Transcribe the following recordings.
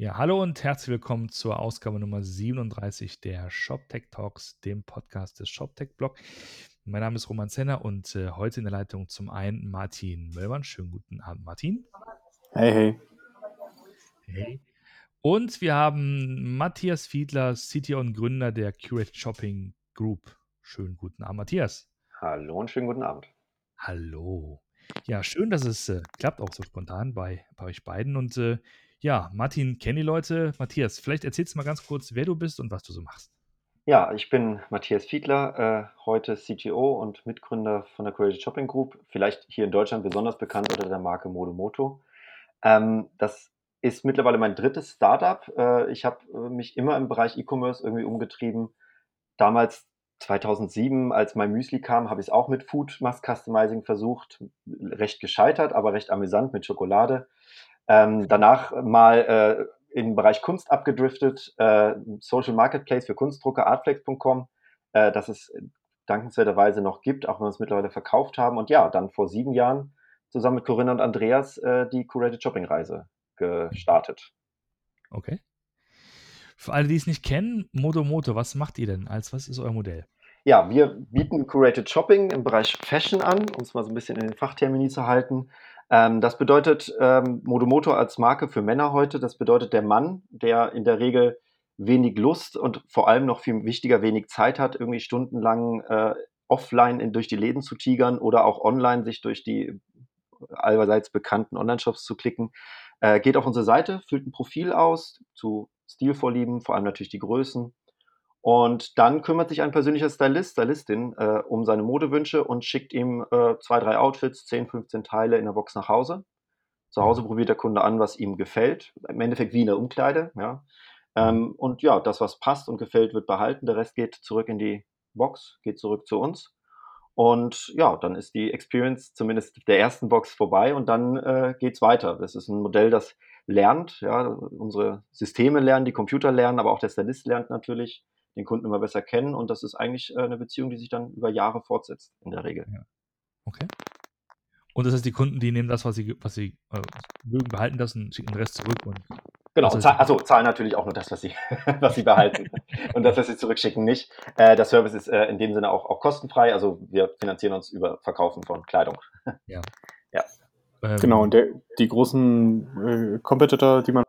Ja, hallo und herzlich willkommen zur Ausgabe Nummer 37 der ShopTech Talks, dem Podcast des ShopTech Blog. Mein Name ist Roman Zenner und äh, heute in der Leitung zum einen Martin Möllmann. Schönen guten Abend, Martin. Hey, hey. Hey. Und wir haben Matthias Fiedler, CTO und Gründer der Curate Shopping Group. Schönen guten Abend, Matthias. Hallo und schönen guten Abend. Hallo. Ja, schön, dass es äh, klappt, auch so spontan bei, bei euch beiden. Und äh, ja, Martin kennen die Leute. Matthias, vielleicht erzählst du mal ganz kurz, wer du bist und was du so machst. Ja, ich bin Matthias Fiedler, äh, heute CTO und Mitgründer von der Creative Shopping Group, vielleicht hier in Deutschland besonders bekannt unter der Marke Modomoto. Ähm, das ist mittlerweile mein drittes Startup. Äh, ich habe äh, mich immer im Bereich E-Commerce irgendwie umgetrieben. Damals 2007, als mein Müsli kam, habe ich es auch mit Food Mass Customizing versucht. Recht gescheitert, aber recht amüsant mit Schokolade. Ähm, danach mal äh, im Bereich Kunst abgedriftet, äh, Social Marketplace für Kunstdrucker, artflex.com, äh, das es dankenswerterweise noch gibt, auch wenn wir es mittlerweile verkauft haben. Und ja, dann vor sieben Jahren zusammen mit Corinna und Andreas äh, die Curated Shopping Reise gestartet. Okay. Für alle, die es nicht kennen, Modo Moto, was macht ihr denn? Als was ist euer Modell? Ja, wir bieten Curated Shopping im Bereich Fashion an, um es mal so ein bisschen in den Fachtermini zu halten. Ähm, das bedeutet ähm, Modomoto als Marke für Männer heute, das bedeutet der Mann, der in der Regel wenig Lust und vor allem noch viel wichtiger wenig Zeit hat, irgendwie stundenlang äh, offline in, durch die Läden zu tigern oder auch online sich durch die allseits bekannten Online-Shops zu klicken, äh, geht auf unsere Seite, füllt ein Profil aus zu Stilvorlieben, vor allem natürlich die Größen, und dann kümmert sich ein persönlicher Stylist, Stylistin äh, um seine Modewünsche und schickt ihm äh, zwei, drei Outfits, 10, 15 Teile in der Box nach Hause. Zu Hause probiert der Kunde an, was ihm gefällt. Im Endeffekt wie in der Umkleide. Ja. Ähm, und ja, das, was passt und gefällt, wird behalten. Der Rest geht zurück in die Box, geht zurück zu uns. Und ja, dann ist die Experience zumindest der ersten Box vorbei und dann äh, geht es weiter. Das ist ein Modell, das lernt. Ja, unsere Systeme lernen, die Computer lernen, aber auch der Stylist lernt natürlich den Kunden immer besser kennen und das ist eigentlich äh, eine Beziehung, die sich dann über Jahre fortsetzt, in der Regel. Ja. Okay. Und das heißt, die Kunden, die nehmen das, was sie, was sie äh, mögen, behalten das und schicken den Rest zurück. Und genau, heißt, zahl, also zahlen natürlich auch nur das, was sie, was sie behalten. und das, was sie zurückschicken, nicht. Äh, der Service ist äh, in dem Sinne auch, auch kostenfrei. Also wir finanzieren uns über Verkaufen von Kleidung. ja. ja. Ähm, genau, und der, die großen äh, Competitor, die man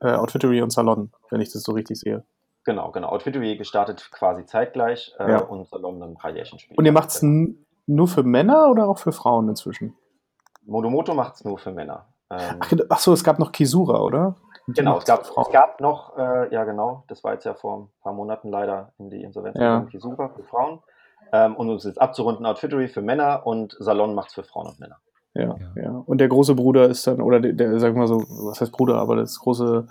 äh, Outfittery und Salon, wenn ich das so richtig sehe. Genau, genau. Outfittery gestartet quasi zeitgleich äh, ja. und Salon dann ein paar Jährchen später. Und ihr macht es nur für Männer oder auch für Frauen inzwischen? Modomoto macht es nur für Männer. Ähm, ach, so, es gab noch Kisura, oder? genau, es gab, es gab noch, äh, ja genau, das war jetzt ja vor ein paar Monaten leider in die Insolvenz ja. Kisura für Frauen. Ähm, und um es jetzt abzurunden, Outfittery für Männer und Salon macht es für Frauen und Männer. Ja, ja, ja. Und der große Bruder ist dann, oder der, der sagen wir mal so, was heißt Bruder, aber das große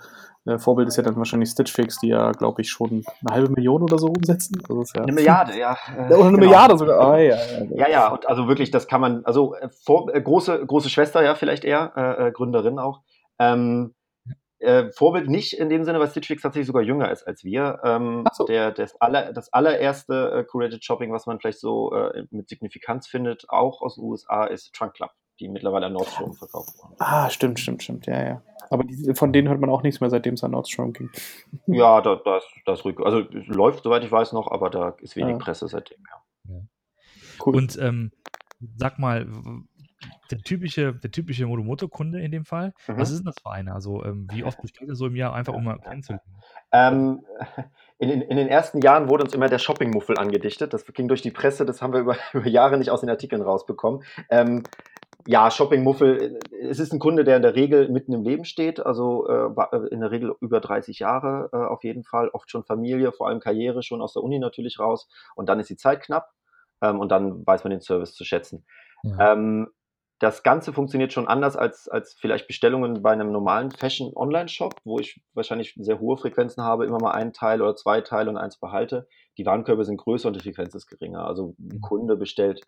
äh, Vorbild ist ja dann wahrscheinlich Stitch Fix, die ja, glaube ich, schon eine halbe Million oder so umsetzen. Also ja eine Milliarde, ja. Oder eine genau. Milliarde sogar. Ah, ja, ja, ja, ja, und also wirklich, das kann man, also äh, vor, äh, große, große Schwester, ja, vielleicht eher, äh, äh Gründerin auch. Ähm, äh, Vorbild nicht in dem Sinne, weil Stitch Fix tatsächlich sogar jünger ist als wir. Ähm, so. der, das, aller, das allererste äh, Curated Shopping, was man vielleicht so äh, mit Signifikanz findet, auch aus den USA, ist Trunk Club die mittlerweile an Nordstrom verkauft wurden. Ah, stimmt, stimmt, stimmt, ja, ja. Aber die, von denen hört man auch nichts mehr, seitdem es an Nordstrom ging. Ja, da, das, das ruhig. Also läuft, soweit ich weiß, noch, aber da ist wenig ja. Presse seitdem, ja. ja. Cool. Und ähm, sag mal, der typische, der typische Modomoto-Kunde in dem Fall, mhm. was ist denn das für einer? Also, ähm, wie oft bestellt er so im Jahr, einfach um mal kennenzulernen? Ähm, in, in, in, den ersten Jahren wurde uns immer der Shopping-Muffel angedichtet. Das ging durch die Presse, das haben wir über, über Jahre nicht aus den Artikeln rausbekommen. Ähm, ja, Shopping-Muffel, es ist ein Kunde, der in der Regel mitten im Leben steht, also äh, äh, in der Regel über 30 Jahre äh, auf jeden Fall, oft schon Familie, vor allem Karriere, schon aus der Uni natürlich raus und dann ist die Zeit knapp ähm, und dann weiß man den Service zu schätzen. Ja. Ähm, das Ganze funktioniert schon anders als, als vielleicht Bestellungen bei einem normalen Fashion-Online-Shop, wo ich wahrscheinlich sehr hohe Frequenzen habe, immer mal einen Teil oder zwei Teile und eins behalte. Die Warenkörbe sind größer und die Frequenz ist geringer. Also ein mhm. Kunde bestellt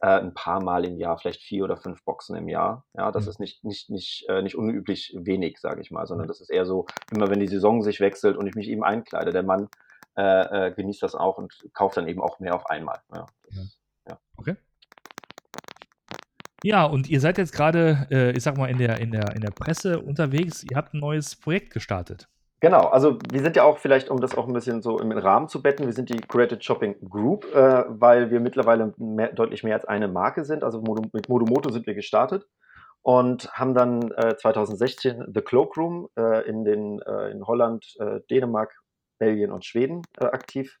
äh, ein paar Mal im Jahr, vielleicht vier oder fünf Boxen im Jahr. Ja, das mhm. ist nicht, nicht, nicht, äh, nicht unüblich wenig, sage ich mal, sondern das ist eher so, immer wenn die Saison sich wechselt und ich mich eben einkleide. Der Mann äh, äh, genießt das auch und kauft dann eben auch mehr auf einmal. Ja, das, ja. Okay. Ja, und ihr seid jetzt gerade, äh, ich sag mal, in der, in, der, in der Presse unterwegs. Ihr habt ein neues Projekt gestartet. Genau, also wir sind ja auch vielleicht, um das auch ein bisschen so im Rahmen zu betten, wir sind die Created Shopping Group, äh, weil wir mittlerweile mehr, deutlich mehr als eine Marke sind. Also mit Modomoto sind wir gestartet und haben dann äh, 2016 The Cloakroom äh, in, den, äh, in Holland, äh, Dänemark, Belgien und Schweden äh, aktiv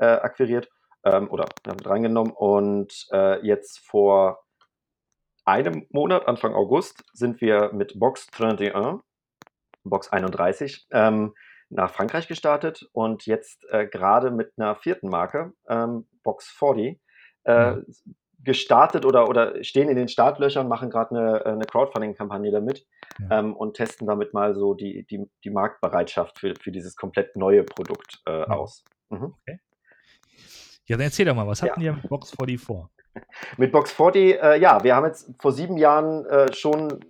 akquiriert ähm, oder mit reingenommen. Und jetzt vor einem Monat, Anfang August, sind wir mit Box 31 Box 31, ähm, nach Frankreich gestartet und jetzt äh, gerade mit einer vierten Marke, ähm, Box 40, äh, mhm. gestartet oder, oder stehen in den Startlöchern, machen gerade eine, äh, eine Crowdfunding-Kampagne damit ja. ähm, und testen damit mal so die, die, die Marktbereitschaft für, für dieses komplett neue Produkt äh, ja. aus. Mhm. Okay. Ja, dann erzähl doch mal, was hatten ja. ihr mit Box 40 vor? Mit Box 40, äh, ja, wir haben jetzt vor sieben Jahren äh, schon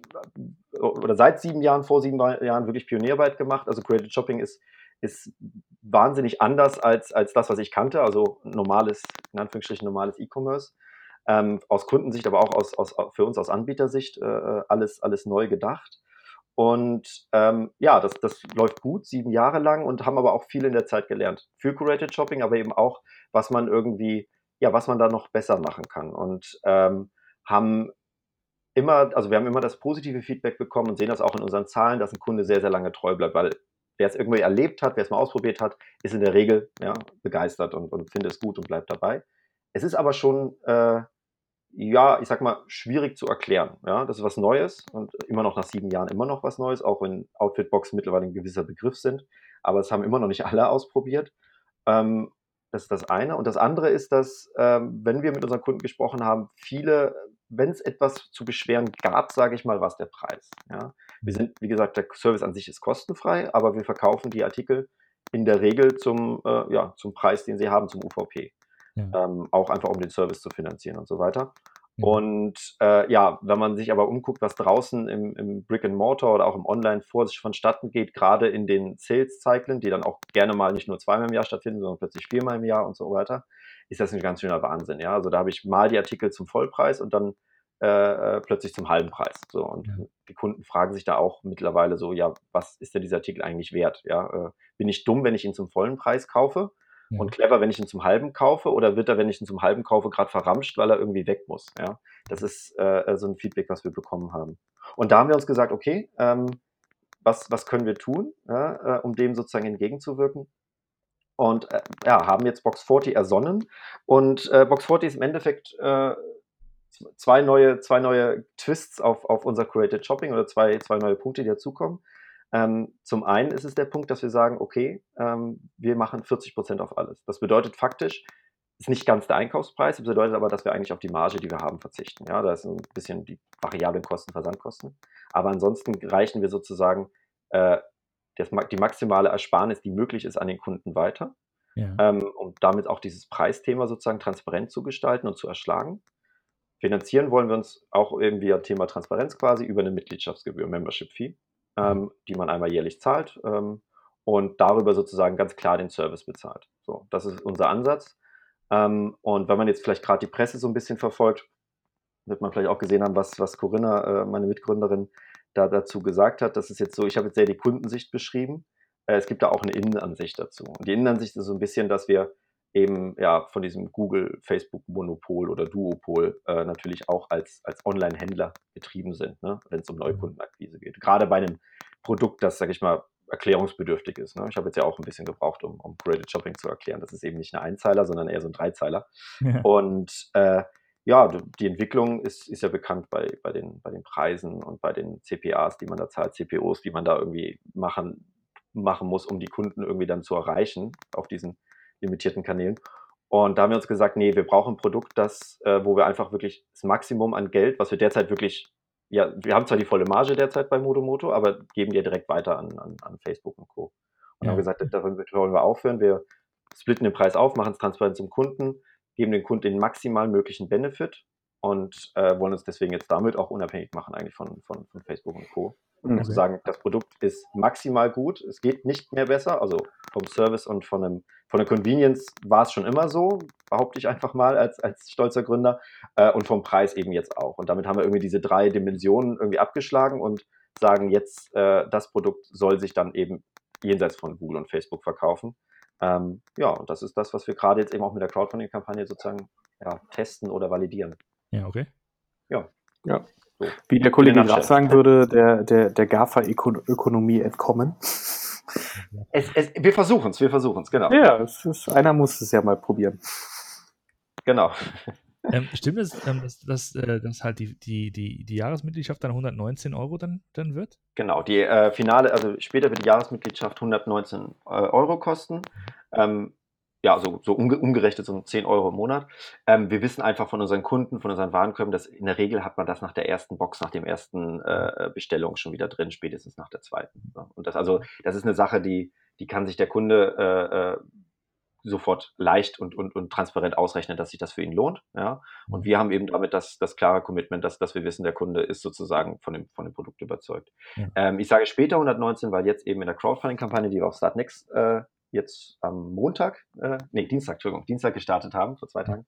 oder seit sieben Jahren, vor sieben Jahren wirklich Pionierarbeit gemacht. Also Created Shopping ist, ist wahnsinnig anders als, als das, was ich kannte. Also normales, in Anführungsstrichen normales E-Commerce. Ähm, aus Kundensicht, aber auch aus, aus, für uns aus Anbietersicht äh, alles, alles neu gedacht. Und ähm, ja, das, das läuft gut, sieben Jahre lang und haben aber auch viel in der Zeit gelernt. Für Curated Shopping, aber eben auch, was man irgendwie, ja, was man da noch besser machen kann. Und ähm, haben immer, also wir haben immer das positive Feedback bekommen und sehen das auch in unseren Zahlen, dass ein Kunde sehr, sehr lange treu bleibt, weil wer es irgendwie erlebt hat, wer es mal ausprobiert hat, ist in der Regel ja, begeistert und, und findet es gut und bleibt dabei. Es ist aber schon, äh, ja, ich sag mal, schwierig zu erklären. Ja? Das ist was Neues und immer noch nach sieben Jahren immer noch was Neues, auch wenn Outfitbox mittlerweile ein gewisser Begriff sind. Aber es haben immer noch nicht alle ausprobiert. Ähm, das ist das eine. Und das andere ist, dass, ähm, wenn wir mit unseren Kunden gesprochen haben, viele wenn es etwas zu beschweren gab, sage ich mal, war es der Preis. Ja. Wir sind, wie gesagt, der Service an sich ist kostenfrei, aber wir verkaufen die Artikel in der Regel zum, äh, ja, zum Preis, den sie haben, zum UVP. Ja. Ähm, auch einfach, um den Service zu finanzieren und so weiter. Ja. Und äh, ja, wenn man sich aber umguckt, was draußen im, im Brick and Mortar oder auch im Online vor sich vonstatten geht, gerade in den Sales-Zyklen, die dann auch gerne mal nicht nur zweimal im Jahr stattfinden, sondern plötzlich viermal im Jahr und so weiter, ist das ein ganz schöner Wahnsinn. Ja, also da habe ich mal die Artikel zum Vollpreis und dann äh, äh, plötzlich zum halben Preis. So und ja. die Kunden fragen sich da auch mittlerweile so, ja, was ist denn dieser Artikel eigentlich wert? Ja, äh, bin ich dumm, wenn ich ihn zum vollen Preis kaufe? Ja. Und clever, wenn ich ihn zum halben kaufe, oder wird er, wenn ich ihn zum halben kaufe, gerade verramscht, weil er irgendwie weg muss? Ja, das ist äh, so ein Feedback, was wir bekommen haben. Und da haben wir uns gesagt, okay, ähm, was, was können wir tun, äh, um dem sozusagen entgegenzuwirken? und äh, ja, haben jetzt Box 40 ersonnen. Und äh, Box 40 ist im Endeffekt äh, zwei, neue, zwei neue Twists auf, auf unser Created Shopping oder zwei, zwei neue Punkte, die dazukommen. Ähm, zum einen ist es der Punkt, dass wir sagen, okay, ähm, wir machen 40% auf alles. Das bedeutet faktisch, ist nicht ganz der Einkaufspreis, das bedeutet aber, dass wir eigentlich auf die Marge, die wir haben, verzichten. Ja, da ist ein bisschen die variablen Kosten, Versandkosten. Aber ansonsten reichen wir sozusagen äh, das, die maximale Ersparnis, die möglich ist, an den Kunden weiter. Ja. Ähm, um damit auch dieses Preisthema sozusagen transparent zu gestalten und zu erschlagen. Finanzieren wollen wir uns auch irgendwie ein Thema Transparenz quasi über eine Mitgliedschaftsgebühr, Membership Fee, ähm, die man einmal jährlich zahlt ähm, und darüber sozusagen ganz klar den Service bezahlt. So, das ist unser Ansatz. Ähm, und wenn man jetzt vielleicht gerade die Presse so ein bisschen verfolgt, wird man vielleicht auch gesehen haben, was, was Corinna, äh, meine Mitgründerin, da dazu gesagt hat. Das ist jetzt so, ich habe jetzt sehr die Kundensicht beschrieben. Äh, es gibt da auch eine Innenansicht dazu. Und die Innenansicht ist so ein bisschen, dass wir eben ja von diesem Google, Facebook-Monopol oder Duopol äh, natürlich auch als, als Online-Händler betrieben sind, ne? wenn es um mhm. Neukundenakquise geht. Gerade bei einem Produkt, das, sage ich mal, erklärungsbedürftig ist. Ne? Ich habe jetzt ja auch ein bisschen gebraucht, um, um Graded Shopping zu erklären. Das ist eben nicht ein Einzeiler, sondern eher so ein Dreizeiler. Ja. Und äh, ja, die Entwicklung ist, ist ja bekannt bei, bei, den, bei den Preisen und bei den CPAs, die man da zahlt, CPOs, die man da irgendwie machen, machen muss, um die Kunden irgendwie dann zu erreichen auf diesen limitierten Kanälen. Und da haben wir uns gesagt, nee, wir brauchen ein Produkt, das, äh, wo wir einfach wirklich das Maximum an Geld, was wir derzeit wirklich, ja, wir haben zwar die volle Marge derzeit bei Modomoto, aber geben die direkt weiter an, an, an Facebook und Co. Und ja. haben gesagt, da wollen wir aufhören. Wir splitten den Preis auf, machen es transparent zum Kunden, geben dem Kunden den maximal möglichen Benefit und äh, wollen uns deswegen jetzt damit auch unabhängig machen eigentlich von, von, von Facebook und Co. Okay. zu sagen, das Produkt ist maximal gut, es geht nicht mehr besser, also vom Service und von, einem, von der Convenience war es schon immer so, behaupte ich einfach mal als, als stolzer Gründer. Äh, und vom Preis eben jetzt auch. Und damit haben wir irgendwie diese drei Dimensionen irgendwie abgeschlagen und sagen jetzt, äh, das Produkt soll sich dann eben jenseits von Google und Facebook verkaufen. Ähm, ja, und das ist das, was wir gerade jetzt eben auch mit der Crowdfunding-Kampagne sozusagen ja, testen oder validieren. Ja, okay. Ja. Ja. So. Wie der Kollege Graf sagen würde, der, der, der GAFA-Ökonomie entkommen. Es, es, wir versuchen es, wir versuchen es, genau. Ja, es ist, einer muss es ja mal probieren. Genau. Ähm, stimmt es, ähm, dass, dass, äh, dass halt die, die, die, die Jahresmitgliedschaft dann 119 Euro dann, dann wird? Genau, die äh, finale, also später wird die Jahresmitgliedschaft 119 äh, Euro kosten. Ähm, ja, so, so umge umgerechnet so 10 Euro im Monat. Ähm, wir wissen einfach von unseren Kunden, von unseren Warenkörben, dass in der Regel hat man das nach der ersten Box, nach dem ersten äh, Bestellung schon wieder drin, spätestens nach der zweiten. Ja. Und das also, das ist eine Sache, die, die kann sich der Kunde äh, äh, sofort leicht und, und, und transparent ausrechnen, dass sich das für ihn lohnt. Ja? Und wir haben eben damit das, das klare Commitment, dass, dass wir wissen, der Kunde ist sozusagen von dem, von dem Produkt überzeugt. Ja. Ähm, ich sage später 119, weil jetzt eben in der Crowdfunding-Kampagne, die wir auf Startnext äh, jetzt am Montag, äh, nee, Dienstag, Entschuldigung, Dienstag gestartet haben, vor zwei Tagen.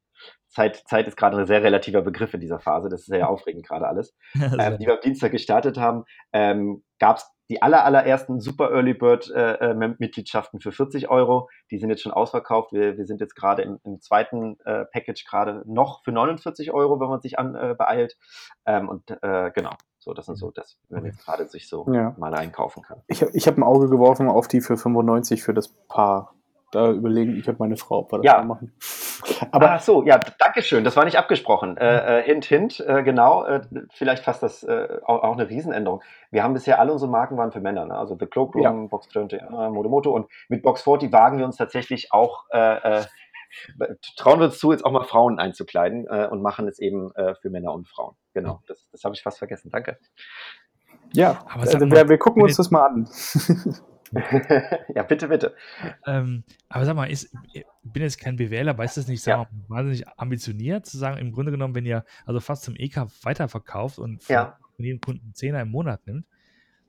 Zeit, Zeit ist gerade ein sehr relativer Begriff in dieser Phase, das ist sehr aufregend gerade alles. ähm, die wir am Dienstag gestartet haben, ähm, gab es die aller, allerersten Super Early Bird äh, äh Mitgliedschaften für 40 Euro. Die sind jetzt schon ausverkauft. Wir, wir sind jetzt gerade im, im, zweiten äh, Package gerade noch für 49 Euro, wenn man sich an, äh, beeilt. Ähm, und äh, genau, so, das sind so, dass man jetzt gerade sich so ja. mal einkaufen kann. Ich, ich habe ein Auge geworfen auf die für 95 für das Paar. Da überlegen ich und meine Frau, ob wir das ja. machen. Aber Ach so, ja, danke schön. Das war nicht abgesprochen. Äh, äh, hint, hint, äh, genau. Äh, vielleicht fast das äh, auch, auch, eine Riesenänderung. Wir haben bisher alle unsere Marken waren für Männer, ne? also The Cloakroom, ja. Box 20, Modemoto und mit Box 40 wagen wir uns tatsächlich auch äh, trauen wir uns zu, jetzt auch mal Frauen einzukleiden äh, und machen es eben äh, für Männer und Frauen. Genau, das, das habe ich fast vergessen. Danke. Ja, aber äh, wir, wir, gucken uns das mal an. ja, bitte, bitte. Ähm, aber sag mal, ich bin jetzt kein BWLer, weiß das nicht, sagen ja. wahnsinnig ambitioniert zu sagen, im Grunde genommen, wenn ihr also fast zum EK weiterverkauft und von ja. jedem Kunden einen Zehner im Monat nimmt,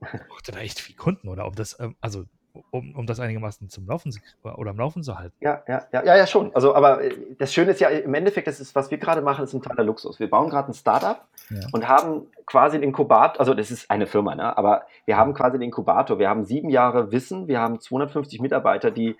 braucht ihr da echt viel Kunden oder ob das, ähm, also um, um das einigermaßen zum Laufen oder am Laufen zu halten. Ja, ja, ja, ja, ja, schon. Also, aber äh, das Schöne ist ja im Endeffekt, das ist, was wir gerade machen, ist ein totaler Luxus. Wir bauen gerade ein Startup ja. und haben quasi einen Inkubator, also das ist eine Firma, ne? aber wir haben quasi einen Inkubator. Wir haben sieben Jahre Wissen, wir haben 250 Mitarbeiter, die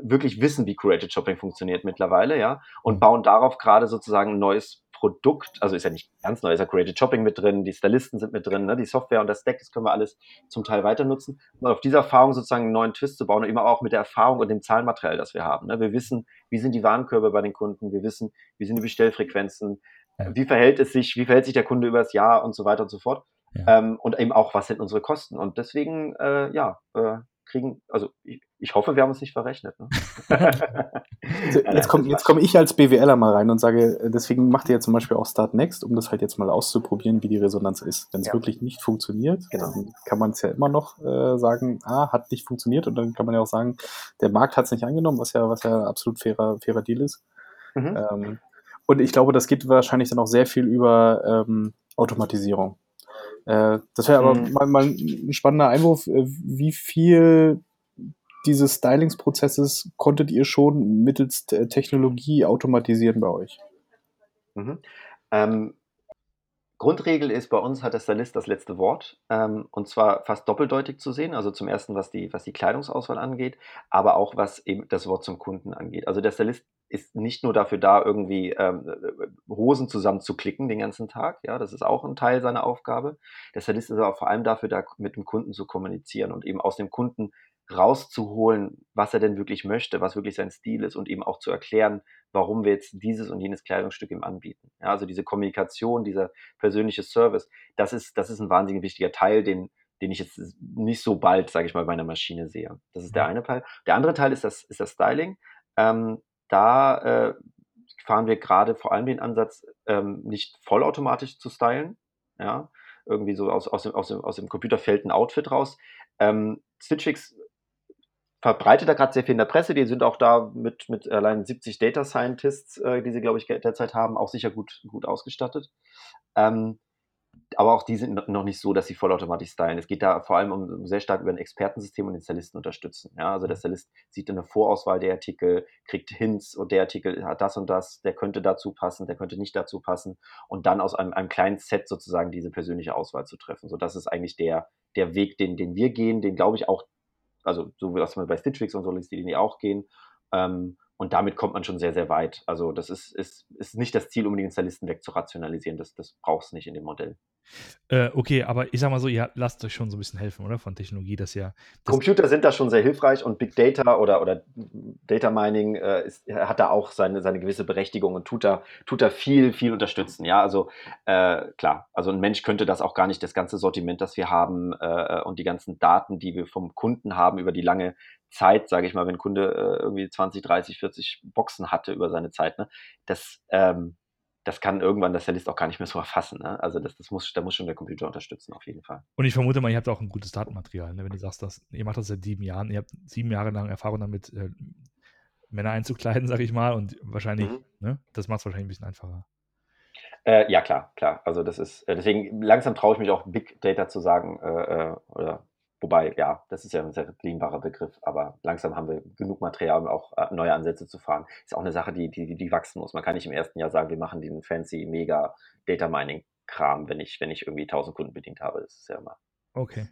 wirklich wissen, wie Curated Shopping funktioniert mittlerweile, ja, und mhm. bauen darauf gerade sozusagen ein neues Produkt, also ist ja nicht ganz neu, ist ja Created Shopping mit drin, die Stylisten sind mit drin, ne, die Software und das Stack, das können wir alles zum Teil weiter nutzen. Und auf dieser Erfahrung sozusagen einen neuen Twist zu bauen und immer auch mit der Erfahrung und dem Zahlenmaterial, das wir haben. Ne. Wir wissen, wie sind die Warenkörbe bei den Kunden, wir wissen, wie sind die Bestellfrequenzen, wie verhält es sich, wie verhält sich der Kunde übers Jahr und so weiter und so fort. Ja. Ähm, und eben auch, was sind unsere Kosten. Und deswegen, äh, ja, äh, kriegen, also ich, ich hoffe, wir haben uns nicht verrechnet. Ne? jetzt komme komm ich als BWLer mal rein und sage, äh, deswegen macht ihr ja zum Beispiel auch Start Next, um das halt jetzt mal auszuprobieren, wie die Resonanz ist. Wenn es ja. wirklich nicht funktioniert, genau. dann kann man es ja immer noch äh, sagen, ah, hat nicht funktioniert und dann kann man ja auch sagen, der Markt hat es nicht angenommen, was ja, was ja absolut fairer, fairer Deal ist. Mhm. Ähm, und ich glaube, das geht wahrscheinlich dann auch sehr viel über ähm, Automatisierung. Äh, das wäre aber mhm. mal, mal, ein spannender Einwurf. Äh, wie viel dieses Stylingsprozesses konntet ihr schon mittels Technologie automatisieren bei euch? Mhm. Ähm, Grundregel ist, bei uns hat der Stylist das letzte Wort ähm, und zwar fast doppeldeutig zu sehen. Also zum ersten, was die, was die Kleidungsauswahl angeht, aber auch was eben das Wort zum Kunden angeht. Also der Stylist ist nicht nur dafür da, irgendwie ähm, Hosen zusammenzuklicken den ganzen Tag. Ja, das ist auch ein Teil seiner Aufgabe. Der Stylist ist aber vor allem dafür da, mit dem Kunden zu kommunizieren und eben aus dem Kunden rauszuholen, was er denn wirklich möchte, was wirklich sein Stil ist und eben auch zu erklären, warum wir jetzt dieses und jenes Kleidungsstück ihm anbieten. Ja, also diese Kommunikation, dieser persönliche Service, das ist, das ist ein wahnsinnig wichtiger Teil, den, den ich jetzt nicht so bald, sage ich mal, bei einer Maschine sehe. Das ist der mhm. eine Teil. Der andere Teil ist das, ist das Styling. Ähm, da äh, fahren wir gerade vor allem den Ansatz, ähm, nicht vollautomatisch zu stylen. Ja, irgendwie so aus, aus, dem, aus, dem, aus dem Computer fällt ein Outfit raus. Ähm, Stitch verbreitet da gerade sehr viel in der Presse. Die sind auch da mit, mit allein 70 Data Scientists, äh, die sie, glaube ich, derzeit haben, auch sicher gut, gut ausgestattet. Ähm, aber auch die sind noch nicht so, dass sie vollautomatisch stylen. Es geht da vor allem um sehr stark über ein Expertensystem und den Stylisten unterstützen. Ja, also der Stylist sieht in der Vorauswahl der Artikel, kriegt Hints und der Artikel hat das und das, der könnte dazu passen, der könnte nicht dazu passen und dann aus einem, einem kleinen Set sozusagen diese persönliche Auswahl zu treffen. So, das ist eigentlich der, der Weg, den, den wir gehen, den glaube ich auch, also so wie das wir bei Stitch Fix und so, die, die auch gehen. Ähm, und damit kommt man schon sehr, sehr weit. Also das ist, ist, ist nicht das Ziel, unbedingt Stylisten wegzurationalisieren. Das, das braucht es nicht in dem Modell. Äh, okay, aber ich sag mal so, ihr lasst euch schon so ein bisschen helfen, oder? Von Technologie, dass ja. Das Computer sind da schon sehr hilfreich und Big Data oder, oder Data Mining äh, ist, hat da auch seine, seine gewisse Berechtigung und tut da, tut da viel, viel unterstützen. Ja, also äh, klar, also ein Mensch könnte das auch gar nicht, das ganze Sortiment, das wir haben äh, und die ganzen Daten, die wir vom Kunden haben über die lange Zeit, sage ich mal, wenn ein Kunde äh, irgendwie 20, 30, 40 Boxen hatte über seine Zeit, ne, das, ähm, das kann irgendwann der Cellist auch gar nicht mehr so erfassen. Ne? Also das, das muss, da muss schon der Computer unterstützen, auf jeden Fall. Und ich vermute mal, ihr habt auch ein gutes Datenmaterial, ne? wenn du sagst, dass, ihr macht das seit sieben Jahren, ihr habt sieben Jahre lang Erfahrung damit, äh, Männer einzukleiden, sage ich mal, und wahrscheinlich, mhm. ne? das macht es wahrscheinlich ein bisschen einfacher. Äh, ja, klar, klar. Also das ist, äh, deswegen langsam traue ich mich auch Big Data zu sagen, äh, äh oder Wobei, ja, das ist ja ein sehr dehnbarer Begriff, aber langsam haben wir genug Material, um auch äh, neue Ansätze zu fahren. Ist auch eine Sache, die, die, die wachsen muss. Man kann nicht im ersten Jahr sagen, wir machen diesen fancy, mega Data Mining Kram, wenn ich, wenn ich irgendwie 1000 Kunden bedient habe. Das ist ja immer. Okay.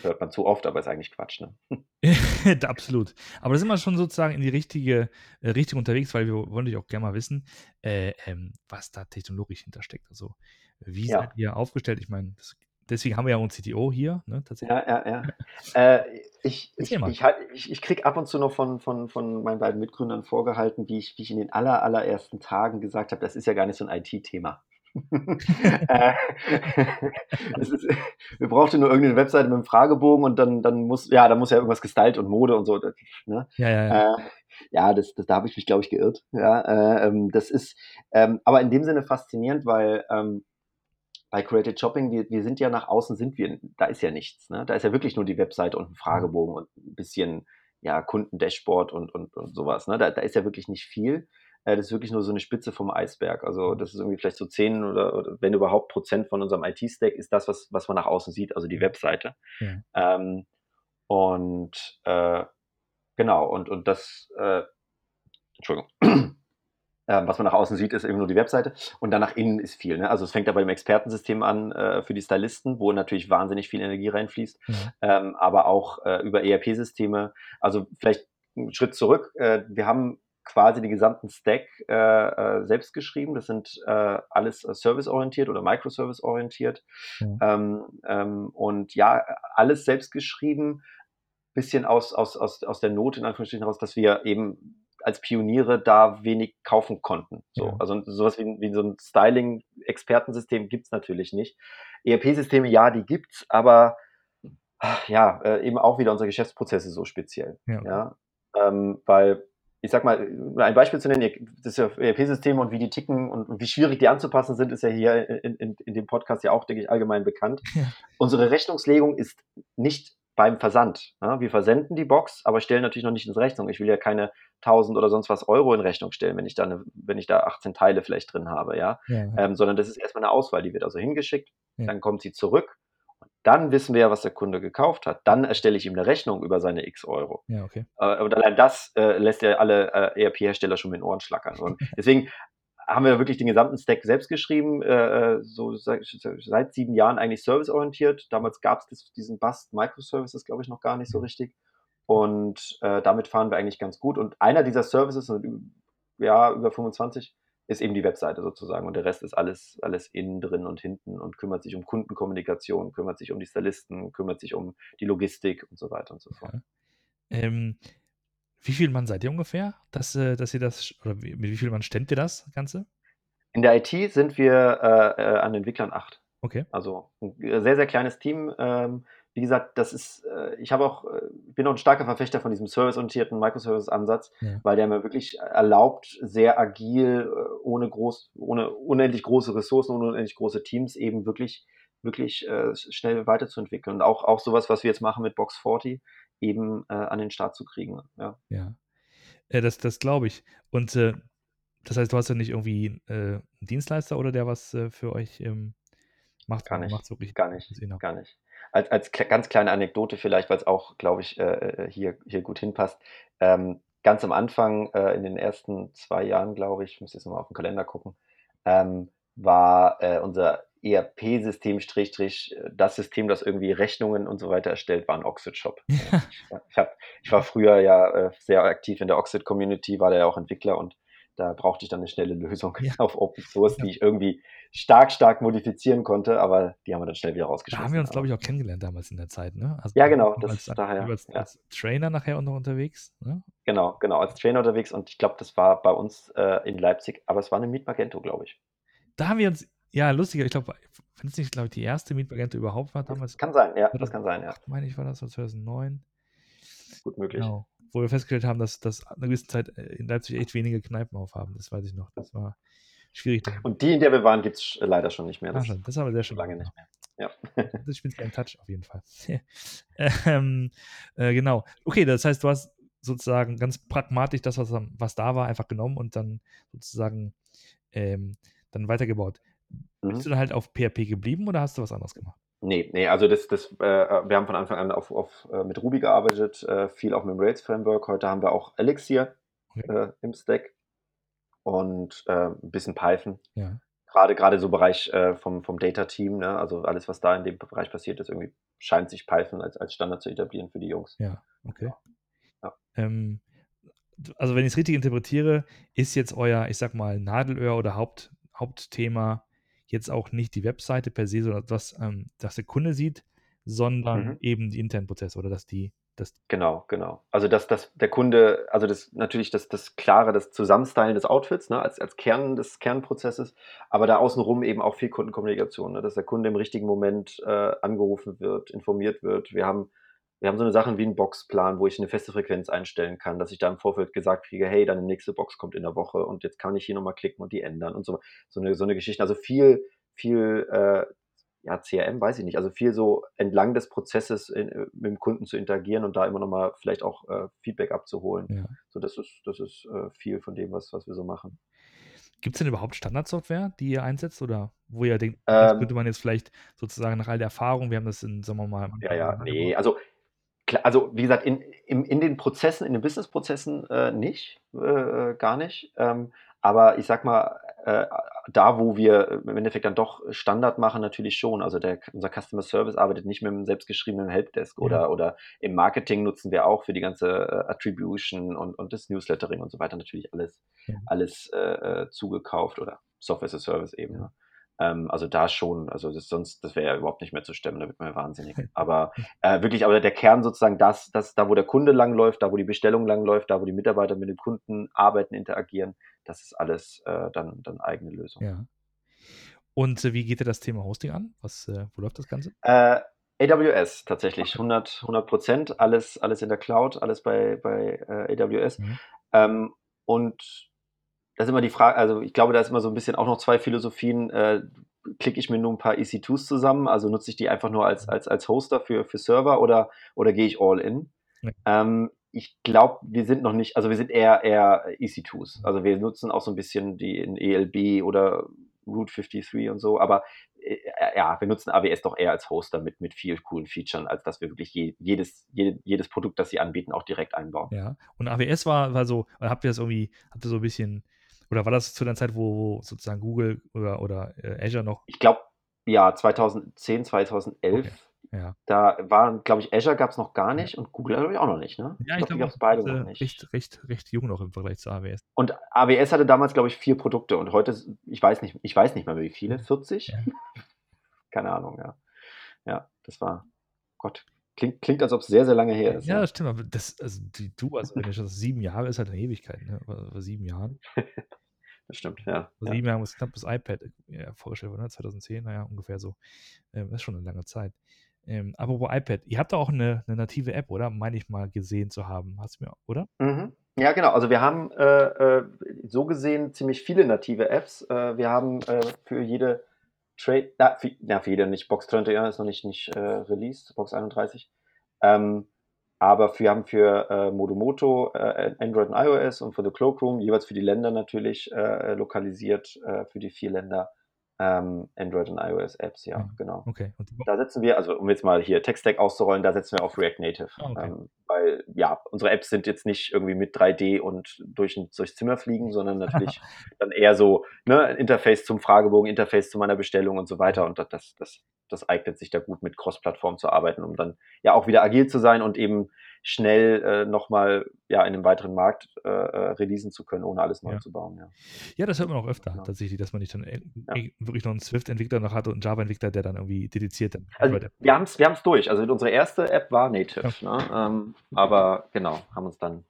Hört man zu oft, aber ist eigentlich Quatsch, ne? Absolut. Aber da sind wir schon sozusagen in die richtige äh, Richtung unterwegs, weil wir wollen dich auch gerne mal wissen, äh, ähm, was da technologisch hintersteckt. Also, wie ja. seid ihr aufgestellt? Ich meine, das Deswegen haben wir ja auch einen CTO hier. Ne, ja, ja, ja. äh, ich, ich, ich, ich, ich kriege ab und zu noch von, von, von meinen beiden Mitgründern vorgehalten, wie ich, wie ich in den aller, allerersten Tagen gesagt habe, das ist ja gar nicht so ein IT-Thema. Äh, wir brauchten nur irgendeine Webseite mit einem Fragebogen und dann, dann muss, ja, da muss ja irgendwas gestylt und Mode und so. Ne? Ja, ja, ja. Äh, ja, das, das, da habe ich mich, glaube ich, geirrt. Ja, äh, ähm, das ist ähm, aber in dem Sinne faszinierend, weil ähm, bei Created Shopping, wir, wir sind ja nach außen, sind wir, da ist ja nichts. Ne? Da ist ja wirklich nur die Webseite und ein Fragebogen und ein bisschen ja, Kundendashboard und, und, und sowas. Ne? Da, da ist ja wirklich nicht viel. Äh, das ist wirklich nur so eine Spitze vom Eisberg. Also das ist irgendwie vielleicht so 10 oder, oder wenn überhaupt Prozent von unserem IT-Stack ist das, was, was man nach außen sieht, also die Webseite. Ja. Ähm, und äh, genau, und, und das, äh, Entschuldigung. Ähm, was man nach außen sieht, ist eben nur die Webseite und dann nach innen ist viel. Ne? Also es fängt da bei dem Expertensystem an äh, für die Stylisten, wo natürlich wahnsinnig viel Energie reinfließt, mhm. ähm, aber auch äh, über ERP-Systeme. Also vielleicht einen Schritt zurück. Äh, wir haben quasi den gesamten Stack äh, äh, selbst geschrieben. Das sind äh, alles serviceorientiert oder microservice-orientiert. Mhm. Ähm, ähm, und ja, alles selbst geschrieben, bisschen aus, aus, aus, aus der Not in Anführungsstrichen heraus, dass wir eben als Pioniere da wenig kaufen konnten. So, ja. Also sowas wie, wie so ein Styling-Expertensystem gibt es natürlich nicht. ERP-Systeme, ja, die gibt's, aber ja, äh, eben auch wieder unsere Geschäftsprozesse so speziell. Ja. ja? Ähm, weil, ich sag mal, ein Beispiel zu nennen, das ja ERP-Systeme und wie die ticken und, und, wie schwierig die anzupassen sind, ist ja hier in, in, in dem Podcast ja auch, denke ich, allgemein bekannt. Ja. Unsere Rechnungslegung ist nicht beim Versand. Ja, wir versenden die Box, aber stellen natürlich noch nicht ins Rechnung. Ich will ja keine 1000 oder sonst was Euro in Rechnung stellen, wenn ich da, eine, wenn ich da 18 Teile vielleicht drin habe, ja. ja, ja. Ähm, sondern das ist erstmal eine Auswahl, die wird also hingeschickt, dann kommt sie zurück. Und dann wissen wir ja, was der Kunde gekauft hat. Dann erstelle ich ihm eine Rechnung über seine x Euro. Ja, okay. Äh, und allein das äh, lässt ja alle äh, ERP-Hersteller schon mit den Ohren schlackern. Und deswegen haben wir wirklich den gesamten Stack selbst geschrieben, äh, äh so seit, seit, sieben Jahren eigentlich serviceorientiert. Damals gab es diesen Bust Microservices, glaube ich, noch gar nicht so richtig. Und äh, damit fahren wir eigentlich ganz gut. Und einer dieser Services, ja, über 25, ist eben die Webseite sozusagen. Und der Rest ist alles, alles innen drin und hinten und kümmert sich um Kundenkommunikation, kümmert sich um die Stylisten, kümmert sich um die Logistik und so weiter und so fort. Ja. Ähm, wie viel Mann seid ihr ungefähr, dass, äh, dass ihr das, oder mit wie viel Mann stemmt ihr das Ganze? In der IT sind wir äh, äh, an Entwicklern acht. Okay. Also ein sehr, sehr kleines Team. Ähm, wie gesagt, das ist, äh, ich habe auch, äh, bin auch ein starker Verfechter von diesem serviceorientierten Microservice-Ansatz, ja. weil der mir wirklich erlaubt, sehr agil, ohne groß, ohne unendlich große Ressourcen, ohne unendlich große Teams eben wirklich, wirklich äh, schnell weiterzuentwickeln. Und auch, auch sowas, was wir jetzt machen mit Box 40, eben äh, an den Start zu kriegen. Ja. ja. Äh, das, das glaube ich. Und äh, das heißt, du hast ja nicht irgendwie äh, einen Dienstleister oder der was äh, für euch ähm, Macht gar nicht. Macht's wirklich gar nicht. Gar nicht. Als, als ganz kleine Anekdote vielleicht, weil es auch, glaube ich, hier, hier gut hinpasst. Ähm, ganz am Anfang, äh, in den ersten zwei Jahren, glaube ich, ich muss jetzt nochmal auf den Kalender gucken, ähm, war äh, unser ERP-System, das System, das irgendwie Rechnungen und so weiter erstellt, war ein Oxid-Shop. ich, hab, ich war früher ja äh, sehr aktiv in der Oxid-Community, war da ja auch Entwickler und da brauchte ich dann eine schnelle Lösung ja. auf Open Source, ja. die ich irgendwie stark, stark modifizieren konnte, aber die haben wir dann schnell wieder rausgeschmissen. Da haben wir uns, glaube ich, auch kennengelernt damals in der Zeit, ne? Also ja, genau. Das als, daher, als, ja. als, Trainer nachher auch noch unterwegs, ne? Genau, genau, als Trainer unterwegs und ich glaube, das war bei uns äh, in Leipzig, aber es war eine Meet Magento, glaube ich. Da haben wir uns, ja, lustiger, ich glaube, wenn es nicht, glaube ich, die erste Meet Magento überhaupt war damals. Kann sein, ja, das kann sein, ja. meine ich, war das 2009. Gut möglich. Genau wo wir festgestellt haben, dass, dass eine gewisse Zeit äh, in Leipzig echt wenige Kneipen aufhaben. Das weiß ich noch. Das war schwierig. Und die, in der wir waren, gibt es leider schon nicht mehr. Das, das ist aber sehr schön. Lange nicht mehr. Ja. das ist speziell ein Touch auf jeden Fall. ähm, äh, genau. Okay, das heißt, du hast sozusagen ganz pragmatisch das, was, was da war, einfach genommen und dann sozusagen ähm, dann weitergebaut. Mhm. Bist du dann halt auf PHP geblieben oder hast du was anderes gemacht? Nee, nee, also das, das, äh, wir haben von Anfang an auf, auf, äh, mit Ruby gearbeitet, äh, viel auch mit dem Rails-Framework. Heute haben wir auch Elixir okay. Äh, im Stack und äh, ein bisschen Python. Ja. Gerade, gerade so Bereich äh, vom, vom Data-Team, ne? also alles, was da in dem Bereich passiert ist, irgendwie scheint sich Python als, als Standard zu etablieren für die Jungs. Ja, okay. Ja. Ähm, also wenn ich es richtig interpretiere, ist jetzt euer, ich sag mal, Nadelöhr oder Haupt, Hauptthema jetzt auch nicht die Webseite per se, sondern das, ähm, das der Kunde sieht, sondern mhm. eben die internen Prozesse oder dass die das genau, genau. Also dass, dass der Kunde, also das natürlich das, das klare, das Zusammenstylen des Outfits, ne, als, als Kern des Kernprozesses, aber da außenrum eben auch viel Kundenkommunikation, ne, dass der Kunde im richtigen Moment äh, angerufen wird, informiert wird. Wir haben wir haben so eine Sache wie einen Boxplan, wo ich eine feste Frequenz einstellen kann, dass ich da im Vorfeld gesagt kriege, hey, deine nächste Box kommt in der Woche und jetzt kann ich hier nochmal klicken und die ändern und so, so eine, so eine Geschichte. Also viel, viel, äh, ja, CRM weiß ich nicht, also viel so entlang des Prozesses in, äh, mit dem Kunden zu interagieren und da immer nochmal vielleicht auch äh, Feedback abzuholen. Ja. So, das ist, das ist äh, viel von dem, was, was wir so machen. Gibt es denn überhaupt Standardsoftware, die ihr einsetzt oder wo ihr denkt, das ähm, könnte man jetzt vielleicht sozusagen nach all der Erfahrung, wir haben das in, sagen wir mal, ja, ja, nee, also also wie gesagt, in, in, in den Prozessen, in den Business-Prozessen äh, nicht, äh, gar nicht. Ähm, aber ich sag mal, äh, da wo wir im Endeffekt dann doch Standard machen, natürlich schon. Also der, unser Customer Service arbeitet nicht mit einem selbstgeschriebenen Helpdesk ja. oder, oder im Marketing nutzen wir auch für die ganze äh, Attribution und, und das Newslettering und so weiter natürlich alles, ja. alles äh, äh, zugekauft oder Software as a Service eben. Ja. Ähm, also da schon, also das, sonst, das wäre ja überhaupt nicht mehr zu stemmen, da wird man ja wahnsinnig. Aber äh, wirklich, aber der Kern sozusagen, das, das, da wo der Kunde langläuft, da wo die Bestellung langläuft, da wo die Mitarbeiter mit dem Kunden arbeiten, interagieren, das ist alles äh, dann, dann eigene Lösung. Ja. Und äh, wie geht dir das Thema Hosting an? Was, äh, wo läuft das Ganze? Äh, AWS tatsächlich, 100, 100 Prozent, alles, alles in der Cloud, alles bei, bei äh, AWS. Mhm. Ähm, und das ist immer die Frage, also ich glaube, da ist immer so ein bisschen auch noch zwei Philosophien. Äh, klicke ich mir nur ein paar EC2s zusammen, also nutze ich die einfach nur als, als, als Hoster für, für Server oder, oder gehe ich all in? Ja. Ähm, ich glaube, wir sind noch nicht, also wir sind eher, eher EC2s. Also wir nutzen auch so ein bisschen die in ELB oder Route 53 und so, aber äh, ja, wir nutzen AWS doch eher als Hoster mit, mit viel coolen Features, als dass wir wirklich je, jedes, jede, jedes Produkt, das sie anbieten, auch direkt einbauen. Ja, und AWS war, war so, habt ihr das irgendwie, habt ihr so ein bisschen oder war das zu der Zeit, wo sozusagen Google oder, oder äh, Azure noch? Ich glaube, ja, 2010, 2011. Okay. Ja. Da waren, glaube ich, Azure gab es noch gar nicht ja. und Google glaube ich auch noch nicht. Ne? Ja, ich, ich glaube, gab es beide noch nicht. Recht, recht, recht jung noch im Vergleich zu AWS. Und AWS hatte damals, glaube ich, vier Produkte und heute, ich weiß nicht, ich weiß nicht mal wie viele, 40? Ja. Keine Ahnung, ja. Ja, das war, Gott, Klingt, klingt als ob es sehr, sehr lange her ist. Ja, das stimmt. Aber das, also die, du, also wenn ich das sieben Jahre ist halt eine Ewigkeit, ne? Vor sieben Jahren. das stimmt, ja. Vor sieben ja. Jahren muss knapp das iPad ja, vorgestellt wurde, ne? 2010, naja, ungefähr so. Ähm, das ist schon eine lange Zeit. Ähm, apropos iPad, ihr habt da auch eine, eine, native App, oder? Meine ich mal gesehen zu haben. Hast du mir, oder? Mhm. Ja, genau. Also wir haben äh, äh, so gesehen ziemlich viele native Apps. Äh, wir haben äh, für jede Trade, na, für, na, für jede nicht, Box 20 ist noch nicht, nicht äh, released, Box 31. Ähm, aber wir haben für äh, Modomoto, äh, Android und iOS und für The Cloakroom jeweils für die Länder natürlich äh, lokalisiert, äh, für die vier Länder ähm, Android und iOS Apps, ja, Ja, genau. okay. Da setzen wir, also um jetzt mal hier Tech-Stack auszurollen, da setzen wir auf React Native. Ah, okay. Ähm, weil, ja, unsere Apps sind jetzt nicht irgendwie mit 3D und durch ein, durchs Zimmer fliegen, sondern natürlich dann eher so, ne, Interface zum Fragebogen, Interface zu meiner Bestellung und so weiter. Und das, das, das, das eignet sich da gut mit Cross-Plattform zu arbeiten, um dann ja auch wieder agil zu sein und eben schnell äh, nochmal ja, in einem weiteren Markt äh, äh, releasen zu können, ohne alles neu Ja. zu bauen. Ja. Ja, das hört man auch öfter Genau. tatsächlich, dass man nicht dann äh, Ja. wirklich noch einen Swift-Entwickler noch hat und einen Java-Entwickler, der dann irgendwie dediziert dann Also wir haben es wir haben's durch. Also unsere erste App war Native. Ne? Ähm, aber genau, haben uns dann,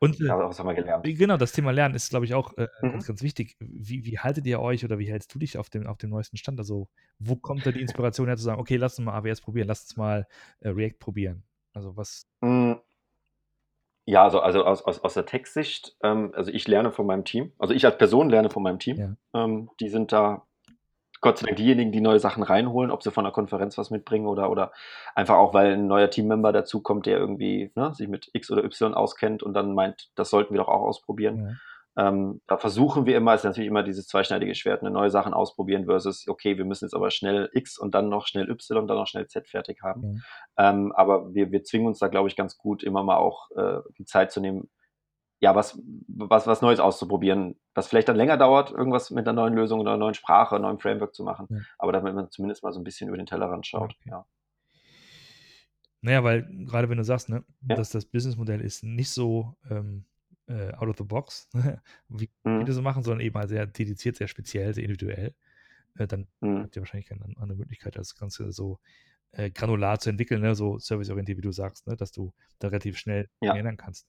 Und äh, ja, was haben wir gelernt? Genau, das Thema Lernen ist, glaube ich, auch äh, Mhm. ganz, ganz wichtig. Wie, wie haltet ihr euch oder wie hältst du dich auf dem, auf dem neuesten Stand? Also, wo kommt da die Inspiration her zu sagen, okay, lass uns mal AWS probieren, lass uns mal äh, React probieren? Also, was, Mm, Ja, also, also aus, aus, aus der Textsicht, ähm, also ich lerne von meinem Team. Also ich als Person lerne von meinem Team. Ja. Ähm, die sind da Gott sei Dank diejenigen, die neue Sachen reinholen, ob sie von der Konferenz was mitbringen oder, oder einfach auch, weil ein neuer Teammember dazukommt, der irgendwie ne, sich mit X oder Y auskennt und dann meint, das sollten wir doch auch ausprobieren. ja. Ähm, da versuchen wir immer, ist natürlich immer dieses zweischneidige Schwert, eine neue Sachen ausprobieren versus, okay, wir müssen jetzt aber schnell X und dann noch schnell Y und dann noch schnell Z fertig haben. Mhm. Ähm, aber wir, wir zwingen uns da, glaube ich, ganz gut, immer mal auch äh, die Zeit zu nehmen, ja, was, was, was Neues auszuprobieren, was vielleicht dann länger dauert, irgendwas mit einer neuen Lösung oder einer neuen Sprache, einem neuen Framework zu machen. Ja. Aber damit man zumindest mal so ein bisschen über den Tellerrand schaut. Okay. Ja. Naja, weil gerade wenn du sagst, ne, Ja. dass das Businessmodell ist nicht so ähm, äh, out of the box, wie Mhm. viele so machen, sondern eben halt sehr dediziert, sehr speziell, sehr individuell, äh, dann Mhm. habt ihr wahrscheinlich keine an- andere Möglichkeit, das Ganze so äh, granular zu entwickeln, ne? so serviceorientiert, wie du sagst, ne? dass du da relativ schnell Ja. ändern kannst.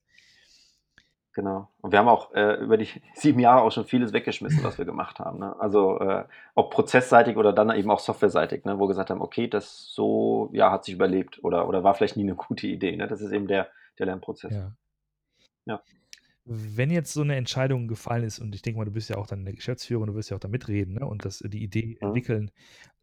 Genau. Und wir haben auch äh, über die sieben Jahre auch schon vieles weggeschmissen, was wir gemacht haben. Ne? Also äh, ob prozessseitig oder dann eben auch softwareseitig, ne? wo wir gesagt haben, okay, das so, ja, hat sich überlebt oder, oder war vielleicht nie eine gute Idee. Ne? Das ist eben der, der Lernprozess. Ja. Ja. Wenn jetzt so eine Entscheidung gefallen ist, und ich denke mal, du bist ja auch dann der Geschäftsführer, du wirst ja auch da mitreden ne? und das, die Idee Mhm. entwickeln,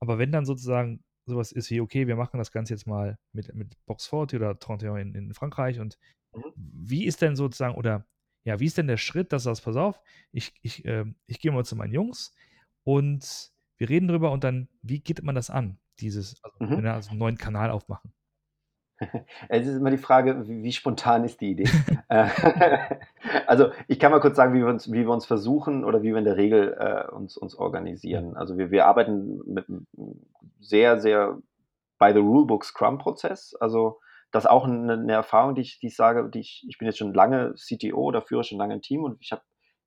aber wenn dann sozusagen sowas ist wie, okay, wir machen das Ganze jetzt mal mit, mit Box 40 oder 31 in, in Frankreich und Mhm. wie ist denn sozusagen, oder ja, wie ist denn der Schritt, dass du sagst, pass auf, ich, ich, ähm, ich gehe mal zu meinen Jungs und wir reden drüber und dann, wie geht man das an, dieses, also Mhm. wenn wir also einen neuen Kanal aufmachen? Es ist immer die Frage, wie, wie spontan ist die Idee? Äh, also ich kann mal kurz sagen, wie wir uns, wie wir uns versuchen oder wie wir in der Regel äh, uns, uns organisieren. Also wir, wir arbeiten mit einem sehr, sehr by the rulebook Scrum-Prozess. Also das ist auch eine, eine Erfahrung, die ich, die ich sage, die ich, ich bin jetzt schon lange CTO oder führe schon lange ein Team und ich habe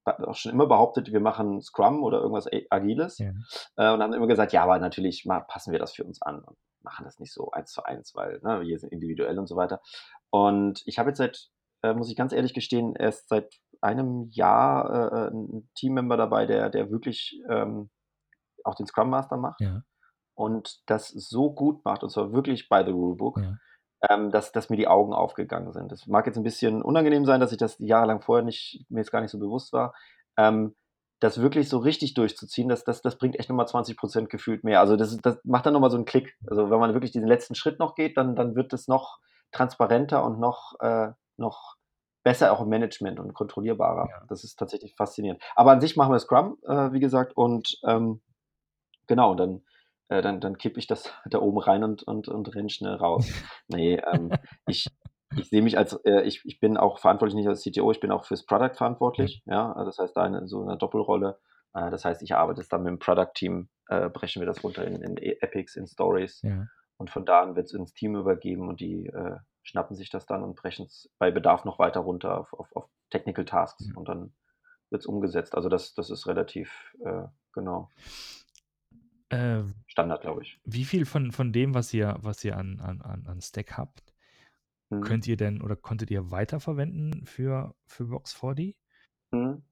auch schon immer behauptet, wir machen Scrum oder irgendwas Agiles Ja. äh, und haben immer gesagt, ja, aber natürlich mal passen wir das für uns an und machen das nicht so eins zu eins, weil ne, wir sind individuell und so weiter. Und ich habe jetzt seit, äh, muss ich ganz ehrlich gestehen, erst seit einem Jahr äh, einen Teammember dabei, der, der wirklich ähm, auch den Scrum Master macht Ja, und das so gut macht, und zwar wirklich by the rulebook, ja. Ähm, dass, dass mir die Augen aufgegangen sind. Das mag jetzt ein bisschen unangenehm sein, dass ich das jahrelang vorher nicht, mir jetzt gar nicht so bewusst war. Ähm, das wirklich so richtig durchzuziehen, das, das, das bringt echt nochmal 20 Prozent gefühlt mehr. Also das, das macht dann nochmal so einen Klick. Also wenn man wirklich diesen letzten Schritt noch geht, dann, dann wird es noch transparenter und noch, äh, noch besser auch im Management und kontrollierbarer. Ja. Das ist tatsächlich faszinierend. Aber an sich machen wir Scrum, äh, wie gesagt, und ähm, genau, dann, äh, dann, dann kippe ich das da oben rein und, und, und renn schnell raus. Nee, ähm, ich, ich sehe mich als, äh, ich, ich bin auch verantwortlich nicht als CTO, ich bin auch fürs Product verantwortlich. Ja, also das heißt, da eine, so eine Doppelrolle. Äh, das heißt, ich arbeite es dann mit dem Product-Team, äh, brechen wir das runter in, in Epics, in Stories. ja. Und von da an wird es ins Team übergeben und die äh, schnappen sich das dann und brechen es bei Bedarf noch weiter runter auf, auf, auf Technical Tasks Ja. und dann wird es umgesetzt. Also das, das ist relativ, äh, genau, Äh, Standard, glaube ich. wie viel von, von dem, was ihr, was ihr an, an, an Stack habt, Mhm. könnt ihr denn oder konntet ihr weiterverwenden für, für Box 40? Mhm.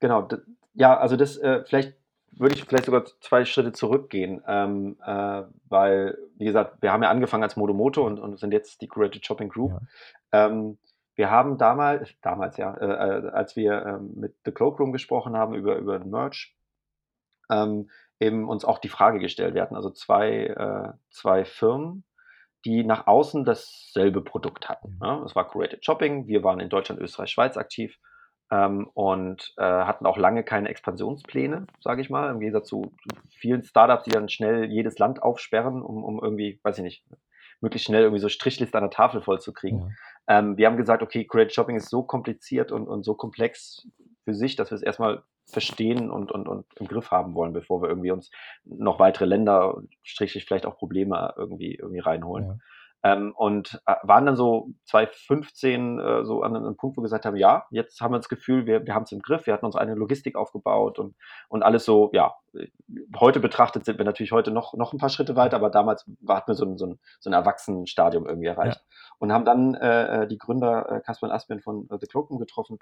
Genau, ja, also das, äh, vielleicht würde ich vielleicht sogar zwei Schritte zurückgehen, ähm, äh, weil, wie gesagt, wir haben ja angefangen als Modomoto und, und sind jetzt die Curated Shopping Group. Ja. Ähm, wir haben damals, damals ja, äh, äh, als wir ähm, mit The Cloakroom gesprochen haben über, über den Merch, ähm, eben uns auch die Frage gestellt. Wir hatten also zwei, äh, zwei Firmen, die nach außen dasselbe Produkt hatten. Mhm. Ja? Das war Curated Shopping. Wir waren in Deutschland, Österreich, Schweiz aktiv. ähm, und äh, hatten auch lange keine Expansionspläne, sage ich mal, im Gegensatz zu vielen Startups, die dann schnell jedes Land aufsperren, um, um irgendwie, weiß ich nicht, möglichst schnell irgendwie so Strichliste an der Tafel vollzukriegen. Ja. Ähm, wir haben gesagt, okay, Create Shopping ist so kompliziert und, und so komplex für sich, dass wir es erstmal verstehen und, und, und im Griff haben wollen, bevor wir irgendwie uns noch weitere Länder, strichlich vielleicht auch Probleme irgendwie, irgendwie reinholen. Ja. Ähm, und äh, waren dann so 2015 äh, so an einem Punkt, wo wir gesagt haben, ja, jetzt haben wir das Gefühl, wir, wir haben es im Griff, wir hatten uns eine Logistik aufgebaut und, und alles so, ja, heute betrachtet sind wir natürlich heute noch, noch ein paar Schritte weiter, aber damals hatten wir so ein, so ein, so ein Erwachsenenstadium irgendwie erreicht. Ja. Und haben dann äh, äh die Gründer äh, Kasper und Asbjörn von äh, The Cloakroom getroffen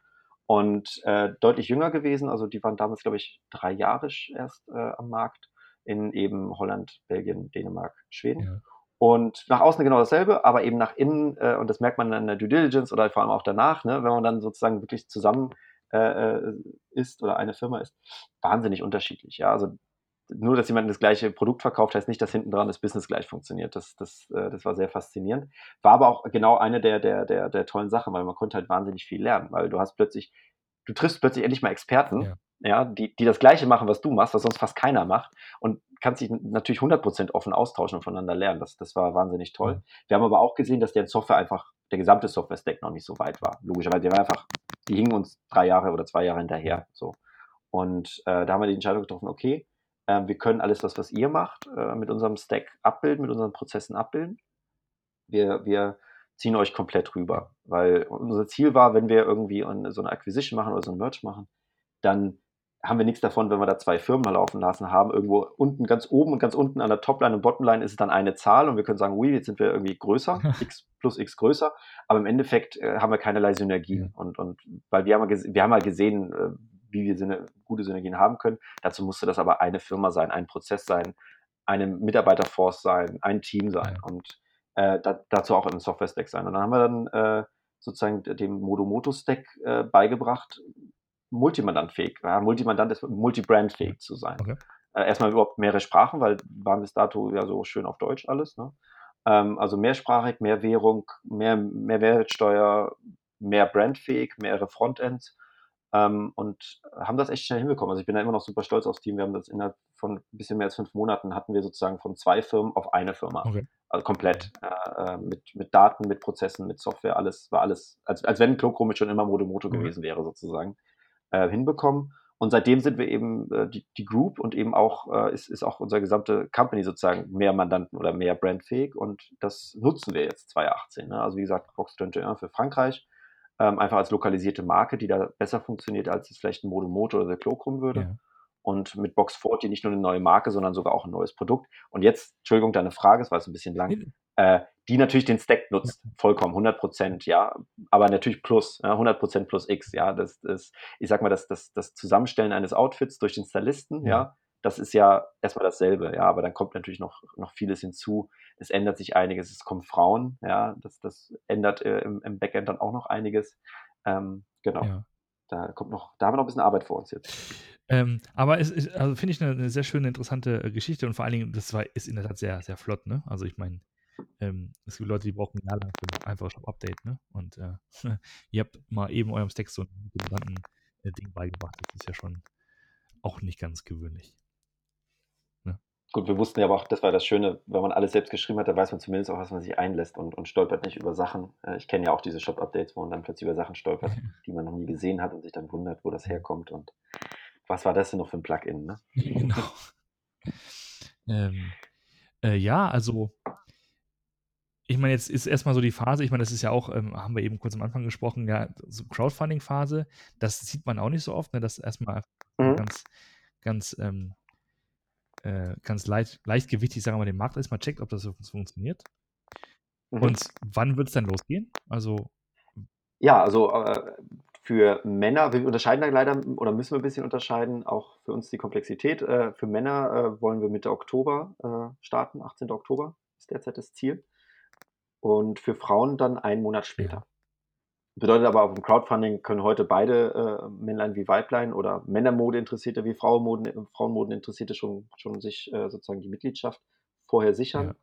und äh, deutlich jünger gewesen, also die waren damals, glaube ich, drei Jahre erst äh, am Markt in eben Holland, Belgien, Dänemark, Schweden. Ja. Und nach außen genau dasselbe, aber eben nach innen, äh, und das merkt man in der Due Diligence oder vor allem auch danach, ne, wenn man dann sozusagen wirklich zusammen äh, äh, ist oder eine Firma ist, wahnsinnig unterschiedlich. Ja? Also nur, dass jemand das gleiche Produkt verkauft, heißt nicht, dass hinten dran das Business gleich funktioniert. Das, das, äh, das war sehr faszinierend. War aber auch genau eine der, der, der, der tollen Sachen, weil man konnte halt wahnsinnig viel lernen, weil du hast plötzlich, du triffst plötzlich endlich mal Experten, ja ja, die, die das Gleiche machen, was du machst, was sonst fast keiner macht und kannst dich natürlich 100% offen austauschen und voneinander lernen. Das, das war wahnsinnig toll. Mhm. Wir haben aber auch gesehen, dass der Software einfach, der gesamte Software-Stack noch nicht so weit war. Logischerweise, der war einfach, die hingen uns drei Jahre oder zwei Jahre hinterher. So. Und äh, da haben wir die Entscheidung getroffen, okay, äh, wir können alles das, was ihr macht, äh, mit unserem Stack abbilden, mit unseren Prozessen abbilden. Wir, wir ziehen euch komplett rüber, weil unser Ziel war, wenn wir irgendwie so eine Acquisition machen oder so ein Merch machen, dann haben wir nichts davon, wenn wir da zwei Firmen laufen lassen haben. Irgendwo unten, ganz oben und ganz unten an der Topline und Bottomline ist es dann eine Zahl und wir können sagen, ui, jetzt sind wir irgendwie größer, x plus x größer, aber im Endeffekt äh, haben wir keinerlei Synergien. Und, und weil wir haben, wir haben mal gesehen, äh, wie wir Syne gute Synergien haben können. Dazu musste das aber eine Firma sein, ein Prozess sein, eine Mitarbeiterforce sein, ein Team sein und äh, da, dazu auch ein Software-Stack sein. Und dann haben wir dann äh, sozusagen dem Modomoto-Stack äh, beigebracht, multimandantfähig, ja, Multimandant ist multibrandfähig zu sein. Okay. Äh, erstmal überhaupt mehrere Sprachen, weil waren bis dato ja so schön auf Deutsch alles. Ne? Ähm, also mehrsprachig, mehr Währung, mehr, mehr Mehrwertsteuer, mehr brandfähig, mehrere Frontends ähm, und haben das echt schnell hinbekommen. Also ich bin da immer noch super stolz aufs Team. Wir haben das innerhalb von ein bisschen mehr als fünf Monaten hatten wir sozusagen von zwei Firmen auf eine Firma. Okay. Also komplett. Äh, äh mit, mit Daten, mit Prozessen, mit Software, alles war alles, als, als wenn Cloakroom schon immer Modomoto okay. gewesen wäre sozusagen äh, hinbekommen. Und seitdem sind wir eben äh, die, die Group und eben auch äh, ist, ist auch unsere gesamte Company sozusagen mehr Mandanten oder mehr brandfähig und das nutzen wir jetzt 2018. Ne? Also wie gesagt, Box 21 für Frankreich, ähm, einfach als lokalisierte Marke, die da besser funktioniert, als es vielleicht ein Modomoto oder der Cloakroom würde. Ja. Und mit Box 40 nicht nur eine neue Marke, sondern sogar auch ein neues Produkt. Und jetzt, Entschuldigung, deine Frage, es war jetzt ein bisschen lang äh, die natürlich den Stack nutzt, vollkommen, 100 Prozent, ja, aber natürlich plus, ja, 100 Prozent plus X, ja, das ist, ich sag mal, das, das, das Zusammenstellen eines Outfits durch den Stylisten, ja. ja, das ist ja erstmal dasselbe, ja, aber dann kommt natürlich noch, noch vieles hinzu, es ändert sich einiges, es kommen Frauen, ja, das, das ändert äh, im, im Backend dann auch noch einiges, ähm, genau. Ja. Da kommt noch, da haben wir noch ein bisschen Arbeit vor uns jetzt. Ähm, aber es ist, also finde ich eine, eine, sehr schöne, interessante äh, Geschichte und vor allen Dingen, das war, ist in der Tat sehr, sehr flott, ne? Also ich meine, ähm, es gibt Leute, die brauchen ein Jahr lang für ein einfaches Shop-Update, ne? Und äh, ihr habt mal eben eurem Stack so ein äh, Ding beigebracht. Das ist ja schon auch nicht ganz gewöhnlich. Ne? Gut, wir wussten ja aber auch, das war das Schöne, wenn man alles selbst geschrieben hat, da weiß man zumindest auch, was man sich einlässt und, und stolpert nicht über Sachen. Äh, ich kenne ja auch diese Shop-Updates, wo man dann plötzlich über Sachen stolpert, die man noch nie gesehen hat und sich dann wundert, wo das herkommt und was war das denn noch für ein Plugin, ne? Genau. ähm, äh, ja, also ich meine, jetzt ist erstmal so die Phase, ich meine, das ist ja auch, ähm, haben wir eben kurz am Anfang gesprochen, ja, so Crowdfunding-Phase, das sieht man auch nicht so oft, ne, dass erstmal mhm. ganz, ganz, ähm, äh, ganz leicht, leichtgewichtig, sagen wir mal, den Markt erstmal checkt, ob das so funktioniert. Mhm. Und wann wird es dann losgehen? Also. Ja, also äh, für Männer, wir unterscheiden da leider oder müssen wir ein bisschen unterscheiden, auch für uns die Komplexität. Äh, für Männer äh, wollen wir Mitte Oktober äh, starten, 18. Oktober ist derzeit das Ziel und für Frauen dann einen Monat später. Ja. Bedeutet aber auf dem Crowdfunding können heute beide äh, Männlein wie Weiblein oder Männermode Interessierte wie Frauenmoden, Frauenmoden Interessierte schon, schon sich äh, sozusagen die Mitgliedschaft vorher sichern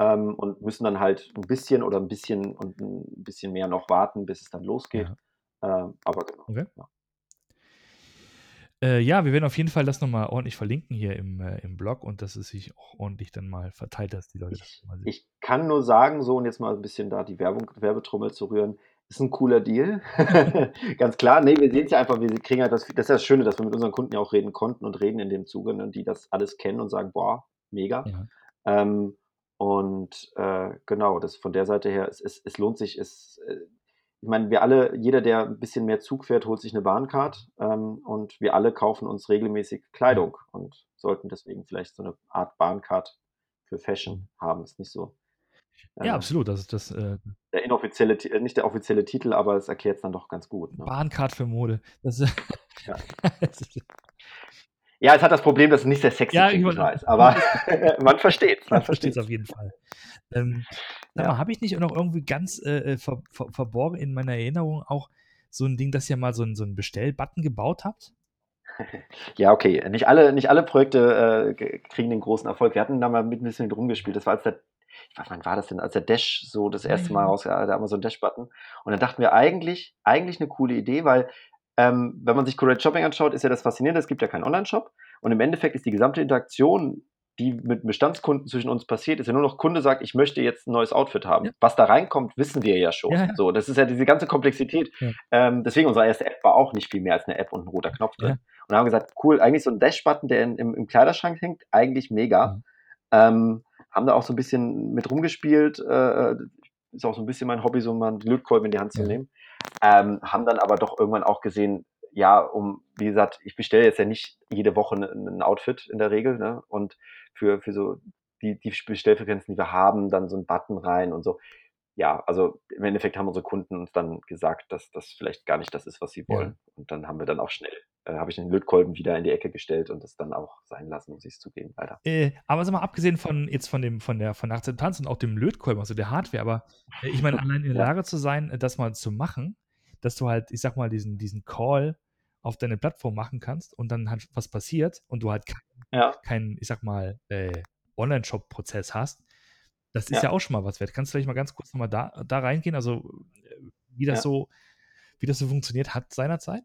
ja. ähm, und müssen dann halt ein bisschen oder ein bisschen und ein bisschen mehr noch warten, bis es dann losgeht. Ja. Ähm, aber genau. Okay. Ja. Äh, ja, wir werden auf jeden Fall das nochmal ordentlich verlinken hier im, äh, im Blog und dass es sich auch ordentlich dann mal verteilt, dass die Leute ich, das mal sehen. Ich kann nur sagen, so und jetzt mal ein bisschen da die Werbung, Werbetrommel zu rühren, ist ein cooler Deal. Ganz klar. Nee, wir sehen es ja einfach, wir kriegen halt das, das ist das Schöne, dass wir mit unseren Kunden ja auch reden konnten und reden in dem Zuge und die das alles kennen und sagen, boah, mega. Ja. Ähm, und äh, genau, das von der Seite her, es, es, es lohnt sich, es, äh, ich meine, wir alle, jeder, der ein bisschen mehr Zug fährt, holt sich eine Bahncard ähm, und wir alle kaufen uns regelmäßig Kleidung und sollten deswegen vielleicht so eine Art Bahncard für Fashion haben. Ist nicht so. Äh, ja, absolut. Das ist das. Äh, der inoffizielle, äh, nicht der offizielle Titel, aber es erklärt es dann doch ganz gut. Ne? Bahncard für Mode. Das, ja. Ja, es hat das Problem, dass es nicht sehr sexy ja, ich weiß. Aber man versteht es. Man versteht es auf jeden Fall. Ähm, ja. habe ich nicht noch irgendwie ganz äh, äh, ver, ver, verborgen in meiner Erinnerung auch so ein Ding, dass ihr mal so einen, so einen Bestellbutton gebaut habt? Ja, okay. Nicht alle, nicht alle Projekte äh, kriegen den großen Erfolg. Wir hatten da mal mit ein bisschen rumgespielt. Das war als der, ich weiß, wann war das denn, als der Dash so das erste Mal raus, der Amazon Dash-Button. Und dann dachten wir eigentlich, eigentlich eine coole Idee, weil ähm, wenn man sich Correct Shopping anschaut, ist ja das Faszinierende, es gibt ja keinen Online-Shop. Und im Endeffekt ist die gesamte Interaktion, die mit Bestandskunden zwischen uns passiert, ist ja nur noch, Kunde sagt, ich möchte jetzt ein neues Outfit haben. Ja. Was da reinkommt, wissen wir ja schon. Ja, ja. So, das ist ja diese ganze Komplexität. Ähm, deswegen, unsere erste App war auch nicht viel mehr als eine App und ein roter Knopf drin. Und haben gesagt, cool, eigentlich so ein Dash-Button, der in, im, im, Kleiderschrank hängt, eigentlich mega. Ähm, haben da auch so ein bisschen mit rumgespielt. Äh, ist auch so ein bisschen mein Hobby, so mal einen Lötkolben in die Hand zu nehmen. Ähm, haben dann aber doch irgendwann auch gesehen, ja, um, wie gesagt, ich bestelle jetzt ja nicht jede Woche ein Outfit in der Regel, ne? Und für, für so die, die Bestellfrequenzen, die wir haben, dann so ein Button rein und so. Ja, also im Endeffekt haben unsere Kunden uns dann gesagt, dass das vielleicht gar nicht das ist, was sie wollen. Ja. Und dann haben wir dann auch schnell, äh, habe ich den Lötkolben wieder in die Ecke gestellt und das dann auch sein lassen, muss ich es zugeben, leider. Äh, aber sag mal, abgesehen von jetzt von dem, von der von der Akzeptanz und auch dem Lötkolben, also der Hardware, aber äh, ich meine, allein in der Lage zu sein, äh, das mal zu machen, dass du halt, ich sag mal, diesen, diesen Call auf deine Plattform machen kannst und dann halt was passiert und du halt keinen, ja. kein, ich sag mal, äh, Online-Shop-Prozess hast, das ist ja. ja. auch schon mal was wert. Kannst du vielleicht mal ganz kurz nochmal da, da reingehen? Also, äh, wie das ja. so, wie das so funktioniert hat seinerzeit?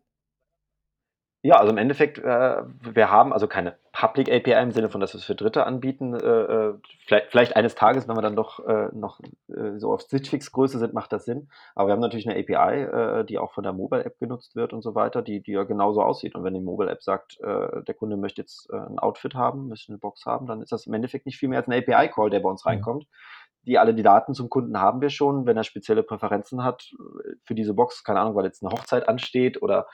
Ja, also im Endeffekt, äh, wir haben also keine Public API im Sinne von, dass wir es für Dritte anbieten. Äh, äh, vielleicht, vielleicht, eines Tages, wenn wir dann doch äh, noch äh, so auf Stitchfix-Größe sind, macht das Sinn. Aber wir haben natürlich eine API, äh, die auch von der Mobile-App genutzt wird und so weiter, die, die ja genauso aussieht. Und wenn die Mobile-App sagt, der Kunde möchte jetzt ein Outfit haben, möchte eine Box haben, dann ist das im Endeffekt nicht viel mehr als ein API-Call, der bei uns reinkommt. Ja die alle die Daten zum Kunden haben wir schon. Wenn er spezielle Präferenzen hat für diese Box, keine Ahnung, weil jetzt eine Hochzeit ansteht oder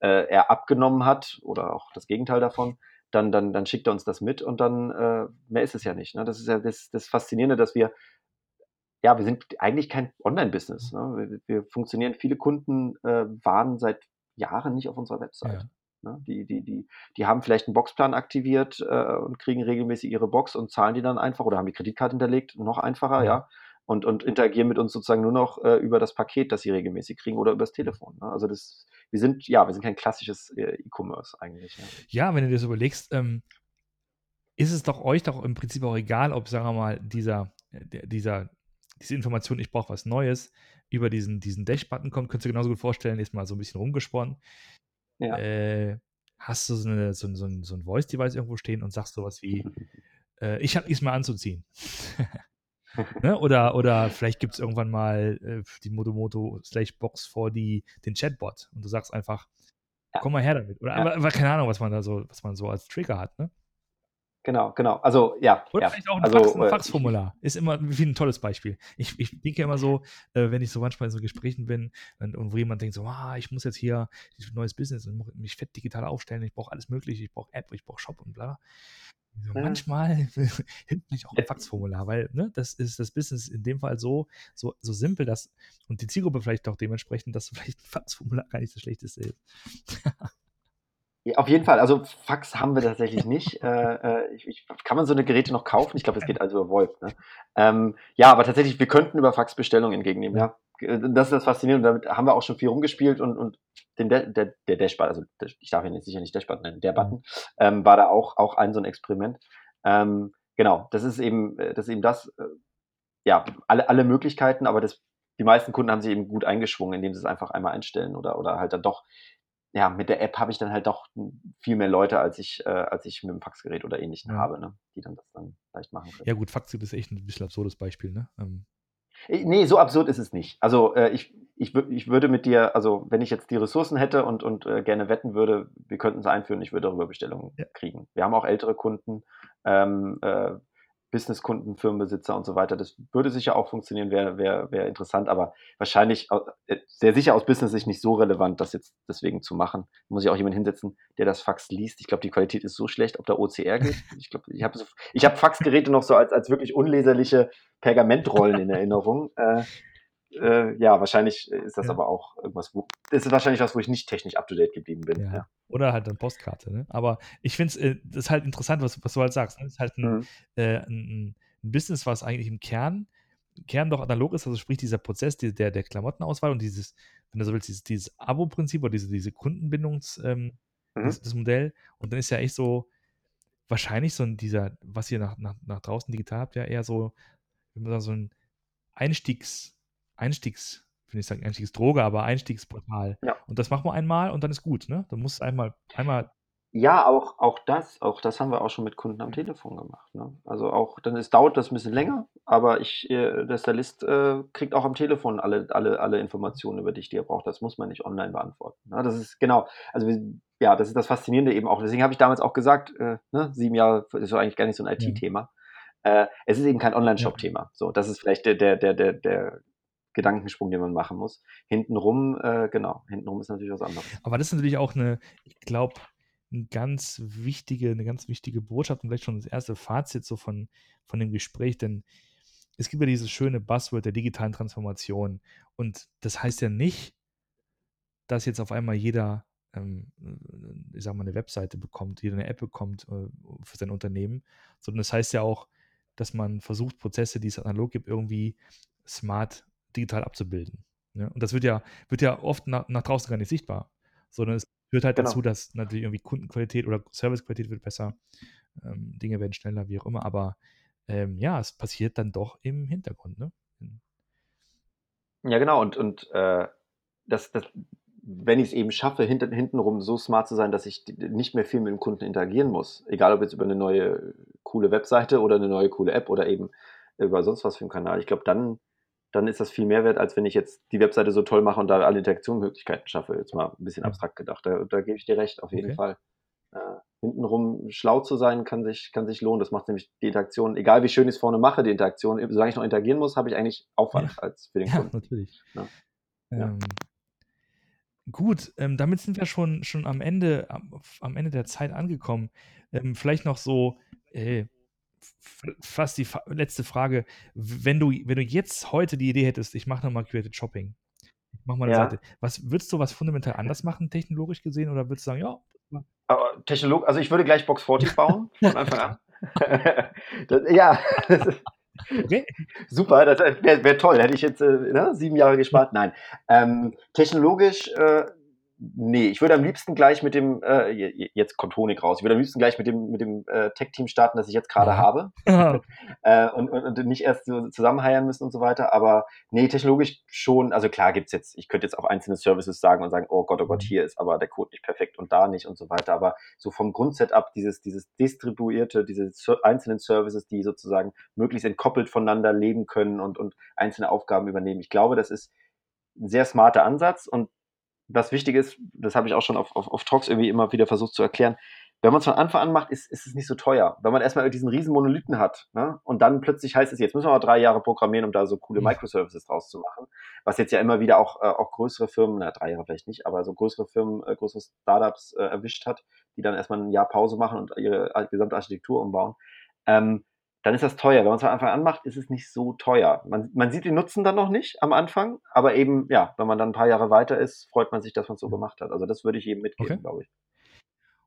äh, er abgenommen hat oder auch das Gegenteil davon, dann, dann, dann schickt er uns das mit und dann äh, mehr ist es ja nicht. Ne? Das ist ja das, das Faszinierende, dass wir, ja, wir sind eigentlich kein Online-Business. Ne? Wir, wir, funktionieren, viele Kunden äh, waren seit Jahren nicht auf unserer Website. Ja. Ne? Die, die, die, die haben vielleicht einen Boxplan aktiviert äh, und kriegen regelmäßig ihre Box und zahlen die dann einfach oder haben die Kreditkarte hinterlegt, noch einfacher, ja. Und, und interagieren mit uns sozusagen nur noch äh, über das Paket, das sie regelmäßig kriegen oder übers Telefon. Ne? Also das, wir sind, ja, wir sind kein klassisches äh, E-Commerce eigentlich. Ja. ja. wenn du dir das überlegst, ähm, ist es doch euch doch im Prinzip auch egal, ob, sagen wir mal, dieser, äh, dieser, diese Information, ich brauche was Neues, über diesen, diesen Dash-Button kommt, könntest du genauso gut vorstellen, ist mal so ein bisschen rumgesponnen. Ja. Äh, hast du so, eine, so, so, so ein Voice-Device irgendwo stehen und sagst sowas wie, äh, ich habe nichts mehr anzuziehen. ne? Oder, oder vielleicht gibt es irgendwann mal äh, die Motomoto slash Box vor die, den Chatbot und du sagst einfach, ja. komm mal her damit. Oder ja. aber, aber, keine Ahnung, was man da so, was man so als Trigger hat, ne? Genau, genau. Also, ja. Oder ja. vielleicht auch ein, also, Fax, ein äh, Faxformular. Ist immer wie ein tolles Beispiel. Ich, ich denke immer so, äh, wenn ich so manchmal in so Gesprächen bin und, und wo jemand denkt so, ah, ich muss jetzt hier ein neues Business und mich fett digital aufstellen, ich brauche alles Mögliche, ich brauche App, ich brauche Shop und bla. So, ja. Manchmal hilft mich auch ein Faxformular, weil ne, das ist das Business in dem Fall so, so, so simpel, dass und die Zielgruppe vielleicht auch dementsprechend, dass vielleicht ein Faxformular gar nicht das Schlechteste ist. Ja, auf jeden Fall. Also Fax haben wir tatsächlich nicht. äh, äh ich, ich, kann man so eine Geräte noch kaufen? Ich glaube, das geht also über VoIP. Ne? Ähm, ja, aber tatsächlich, wir könnten über Fax Bestellungen entgegennehmen. Ja. ja. Das ist das Faszinierende. Damit haben wir auch schon viel rumgespielt und, und den der, der, der Dashbutton, also ich darf ihn jetzt sicher nicht Dashbutton nennen, der Button, ähm, war da auch, auch ein so ein Experiment. Ähm, genau, das ist eben, äh, das ist eben das, äh, ja, alle, alle Möglichkeiten, aber das, die meisten Kunden haben sich eben gut eingeschwungen, indem sie es einfach einmal einstellen oder, oder halt dann doch ja, mit der App habe ich dann halt doch viel mehr Leute, als ich, äh, als ich mit dem Faxgerät oder ähnlichem ja. habe, ne? die dann das dann leicht machen können. Ja gut, Faxgerät ist echt ein bisschen absurdes Beispiel, ne? Ähm. Äh, nee, so absurd ist es nicht. Also äh, ich, ich, ich würde mit dir, also wenn ich jetzt die Ressourcen hätte und, und äh, gerne wetten würde, wir könnten es einführen, ich würde darüber Bestellungen ja. kriegen. Wir haben auch ältere Kunden, ähm, äh, Businesskunden, Firmenbesitzer und so weiter. Das würde sicher auch funktionieren, wäre wär, wär interessant, aber wahrscheinlich äh, sehr sicher aus Business-Sicht nicht so relevant, das jetzt deswegen zu machen. Da muss ich auch jemanden hinsetzen, der das Fax liest. Ich glaube, die Qualität ist so schlecht, ob da OCR geht. Ich glaube, ich habe so, hab Faxgeräte noch so als, als wirklich unleserliche Pergamentrollen in Erinnerung. Äh, äh, ja, wahrscheinlich ist das ja. aber auch irgendwas, wo, das ist wahrscheinlich was, wo ich nicht technisch up to date geblieben bin. Ja. Ja. Oder halt eine Postkarte, ne? Aber ich finde es, äh, ist halt interessant, was, was du halt sagst. Ne? Das ist halt ein, mhm. äh, ein, ein, Business, was eigentlich im Kern, Kern doch analog ist, also sprich dieser Prozess die, der, der Klamottenauswahl und dieses, wenn du so willst, dieses, dieses Abo-Prinzip oder diese, diese Kundenbindungs, ähm, mhm. das, das, Modell. Und dann ist ja echt so, wahrscheinlich so ein dieser, was ihr nach, nach, nach draußen digital habt, ja eher so, wie man sagen, so ein Einstiegs- Einstiegs, finde ich sagen, Einstiegsdroge, aber Einstiegsportal. Ja. Und das machen wir einmal und dann ist gut, ne? Du musst einmal, einmal. Ja, auch, auch das, auch das haben wir auch schon mit Kunden am Telefon gemacht. Ne? Also auch, dann ist, dauert das ein bisschen länger, aber ich, äh, der Stylist äh, kriegt auch am Telefon alle, alle, alle Informationen über dich, die er braucht. Das muss man nicht online beantworten. Ne? Das ist genau, also ja, das ist das Faszinierende eben auch. Deswegen habe ich damals auch gesagt, äh, ne, sieben Jahre ist eigentlich gar nicht so ein IT-Thema. Ja. Äh, es ist eben kein Online-Shop-Thema. So, das ist vielleicht der, der, der, der, der Gedankensprung, den man machen muss. Hintenrum, äh, genau, hintenrum ist natürlich was anderes. Aber das ist natürlich auch eine, ich glaube, eine ganz wichtige, eine ganz wichtige Botschaft und vielleicht schon das erste Fazit so von, von dem Gespräch, denn es gibt ja dieses schöne Buzzword der digitalen Transformation und das heißt ja nicht, dass jetzt auf einmal jeder, ähm, ich sag mal, eine Webseite bekommt, jeder eine App bekommt äh, für sein Unternehmen, sondern das heißt ja auch, dass man versucht, Prozesse, die es analog gibt, irgendwie smart digital abzubilden. Ne? Und das wird ja, wird ja oft nach, nach draußen gar nicht sichtbar, sondern es führt halt genau. dazu, dass natürlich irgendwie Kundenqualität oder Servicequalität wird besser, ähm, Dinge werden schneller, wie auch immer, aber ähm, ja, es passiert dann doch im Hintergrund. Ne? Ja, genau, und, und äh, das, das, wenn ich es eben schaffe, hinten, hintenrum so smart zu sein, dass ich nicht mehr viel mit dem Kunden interagieren muss, egal ob jetzt über eine neue coole Webseite oder eine neue coole App oder eben über sonst was für einen Kanal, ich glaube, dann dann ist das viel mehr wert, als wenn ich jetzt die Webseite so toll mache und da alle Interaktionsmöglichkeiten schaffe. Jetzt mal ein bisschen abstrakt gedacht. Da, da gebe ich dir recht, auf jeden okay. Fall. Äh, hintenrum schlau zu sein, kann sich, kann sich lohnen. Das macht nämlich die Interaktion, egal wie schön ich es vorne mache, die Interaktion, solange ich noch interagieren muss, habe ich eigentlich Aufwand ja. als für den Kunden. Ja, natürlich. Ja. Ähm, gut, ähm, damit sind wir schon, schon am Ende, am, am Ende der Zeit angekommen. Ähm, vielleicht noch so, äh, fast die letzte Frage. Wenn du, wenn du jetzt heute die Idee hättest, ich mache nochmal Created Shopping, ich mache mal eine ja. Seite, was würdest du was fundamental anders machen, technologisch gesehen, oder würdest du sagen, ja? Aber Technolog, also ich würde gleich Box 40 bauen, von Anfang an. das, ja. Okay. Super, das wäre wär toll. Hätte ich jetzt äh, ne, sieben Jahre gespart. Nein. Ähm, technologisch äh, Nee, ich würde am liebsten gleich mit dem, äh, jetzt kommt Honig raus, ich würde am liebsten gleich mit dem, mit dem äh, Tech-Team starten, das ich jetzt gerade ja. habe. äh, und, und, und, nicht erst so zusammenheiern müssen und so weiter. Aber nee, technologisch schon, also klar gibt's jetzt, ich könnte jetzt auch einzelne Services sagen und sagen, oh Gott, oh Gott, mhm. hier ist aber der Code nicht perfekt und da nicht und so weiter. Aber so vom Grundsetup, dieses, dieses distribuierte, diese einzelnen Services, die sozusagen möglichst entkoppelt voneinander leben können und, und einzelne Aufgaben übernehmen. Ich glaube, das ist ein sehr smarter Ansatz und was wichtig ist, das habe ich auch schon auf, auf, auf Talks irgendwie immer wieder versucht zu erklären, wenn man es von Anfang an macht, ist, ist es nicht so teuer. Wenn man erstmal diesen riesen Monolithen hat ne? und dann plötzlich heißt es, jetzt müssen wir mal drei Jahre programmieren, um da so coole Microservices draus zu machen, was jetzt ja immer wieder auch, äh, auch größere Firmen, na drei Jahre vielleicht nicht, aber so größere Firmen, äh, größere Startups äh, erwischt hat, die dann erstmal ein Jahr Pause machen und ihre gesamte Architektur umbauen. Ähm, dann ist das teuer. Wenn man es von Anfang an macht, ist es nicht so teuer. Man, man sieht den Nutzen dann noch nicht am Anfang, aber eben, ja, wenn man dann ein paar Jahre weiter ist, freut man sich, dass man es so gemacht hat. Also das würde ich jedem mitgeben, okay. glaube ich.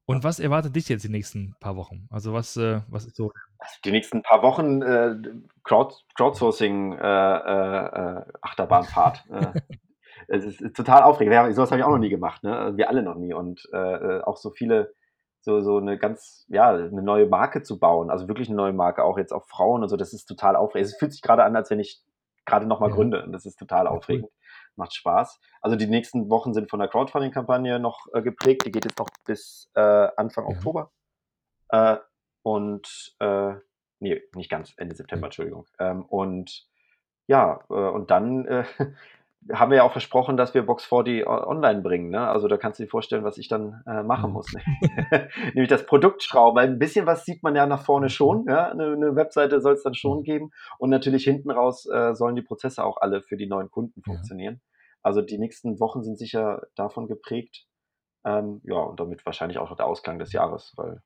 Und was erwartet dich jetzt die nächsten paar Wochen? Also was, äh, was ist so? Also die nächsten paar Wochen äh, Crowd, Crowdsourcing äh, äh, Achterbahnfahrt. Äh, es ist, ist, total aufregend. Sowas habe ich auch noch nie gemacht. Ne? Wir alle noch nie. Und äh, auch so viele so, so eine ganz, ja, eine neue Marke zu bauen. Also wirklich eine neue Marke, auch jetzt auf Frauen und so, das ist total aufregend. Es fühlt sich gerade an, als wenn ich gerade nochmal ja. Gründe. Und das ist total ja, aufregend. Cool. Macht Spaß. Also die nächsten Wochen sind von der Crowdfunding-Kampagne noch äh, geprägt. Die geht jetzt noch bis äh, Anfang ja. Oktober. Äh, und äh, nee, nicht ganz, Ende September, Entschuldigung. Ähm, und ja, äh, und dann äh, haben wir ja auch versprochen, dass wir Box 4D online bringen. Ne? Also da kannst du dir vorstellen, was ich dann äh, machen mhm. muss. Ne? Nämlich das Produkt schrauben. Weil ein bisschen was sieht man ja nach vorne schon. Ja? Eine, eine Webseite soll es dann schon mhm. geben. Und natürlich hinten raus äh, sollen die Prozesse auch alle für die neuen Kunden funktionieren. Ja. Also die nächsten Wochen sind sicher davon geprägt. Ähm, ja, und damit wahrscheinlich auch noch der Ausklang des Jahres, weil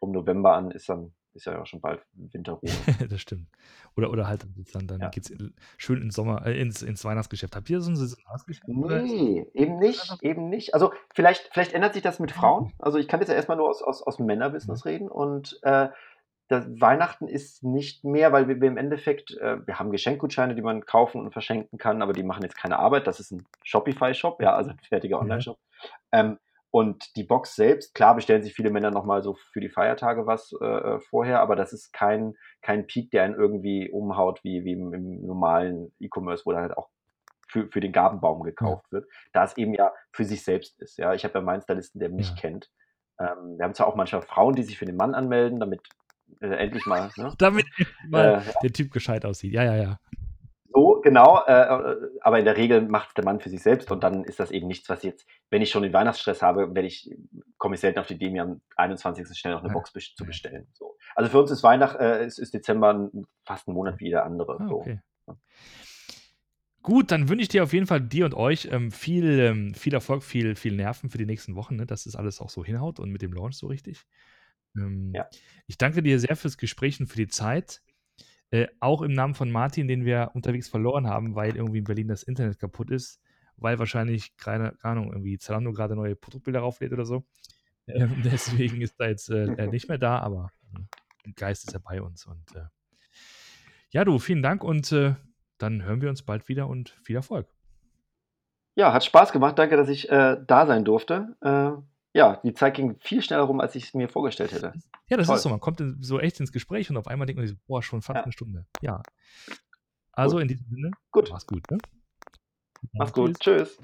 um November an ist dann ist ja auch schon bald Winterruhe. das stimmt. Oder, oder halt dann, dann ja. geht es schön ins Sommer, äh, ins, ins Weihnachtsgeschäft. Habt ihr so ein Weihnachtsgeschäft? Nee, eben nicht, eben nicht. Also vielleicht, vielleicht ändert sich das mit Frauen. Also ich kann jetzt ja erstmal nur aus, aus, aus Männerbusiness mhm. reden und äh, das Weihnachten ist nicht mehr, weil wir, wir im Endeffekt, äh, wir haben Geschenkgutscheine, die man kaufen und verschenken kann, aber die machen jetzt keine Arbeit. Das ist ein Shopify-Shop, ja, also ein fertiger Online-Shop. Ähm, und die Box selbst, klar bestellen sich viele Männer nochmal so für die Feiertage was äh, äh, vorher, aber das ist kein, kein Peak, der einen irgendwie umhaut, wie, wie im, im normalen E-Commerce, wo dann halt auch für, für den Gabenbaum gekauft ja. wird, da es eben ja für sich selbst ist. Ja, ich habe ja meinen Stylisten, der mich ja. kennt. Ähm, wir haben zwar auch manchmal Frauen, die sich für den Mann anmelden, damit äh, endlich mal. Ne? damit mal äh, der Typ gescheit aussieht. Ja, ja, ja. Genau, äh, äh, aber in der Regel macht der Mann für sich selbst und dann ist das eben nichts, was jetzt, wenn ich schon den Weihnachtsstress habe, werde ich, komme ich selten auf die Idee, mir am 21. schnell noch eine Box zu bestellen. So. Also für uns ist Weihnachten, äh, ist, ist, Dezember fast ein Monat wie jeder andere. Ah, okay. so. Gut, dann wünsche ich dir auf jeden Fall dir und euch ähm, viel, ähm, viel Erfolg, viel, viel Nerven für die nächsten Wochen, ne, dass das alles auch so hinhaut und mit dem Launch so richtig. Ähm, ja. Ich danke dir sehr fürs Gespräch und für die Zeit. Äh, auch im Namen von Martin, den wir unterwegs verloren haben, weil irgendwie in Berlin das Internet kaputt ist, weil wahrscheinlich, keine Ahnung, irgendwie Zalando gerade neue Produktbilder rauflädt oder so. Ähm, deswegen ist er jetzt äh, nicht mehr da, aber äh, Geist ist ja bei uns. Und äh, ja, du, vielen Dank und äh, dann hören wir uns bald wieder und viel Erfolg. Ja, hat Spaß gemacht. Danke, dass ich da sein durfte ja, die Zeit ging viel schneller rum, als ich es mir vorgestellt hätte. Ja, das Toll. ist so. Man kommt so echt ins Gespräch und auf einmal denkt man sich, boah, schon fast ja. eine Stunde. Ja. Also gut. in diesem Sinne, gut. mach's gut. Ne? Mach's gut. Tschüss.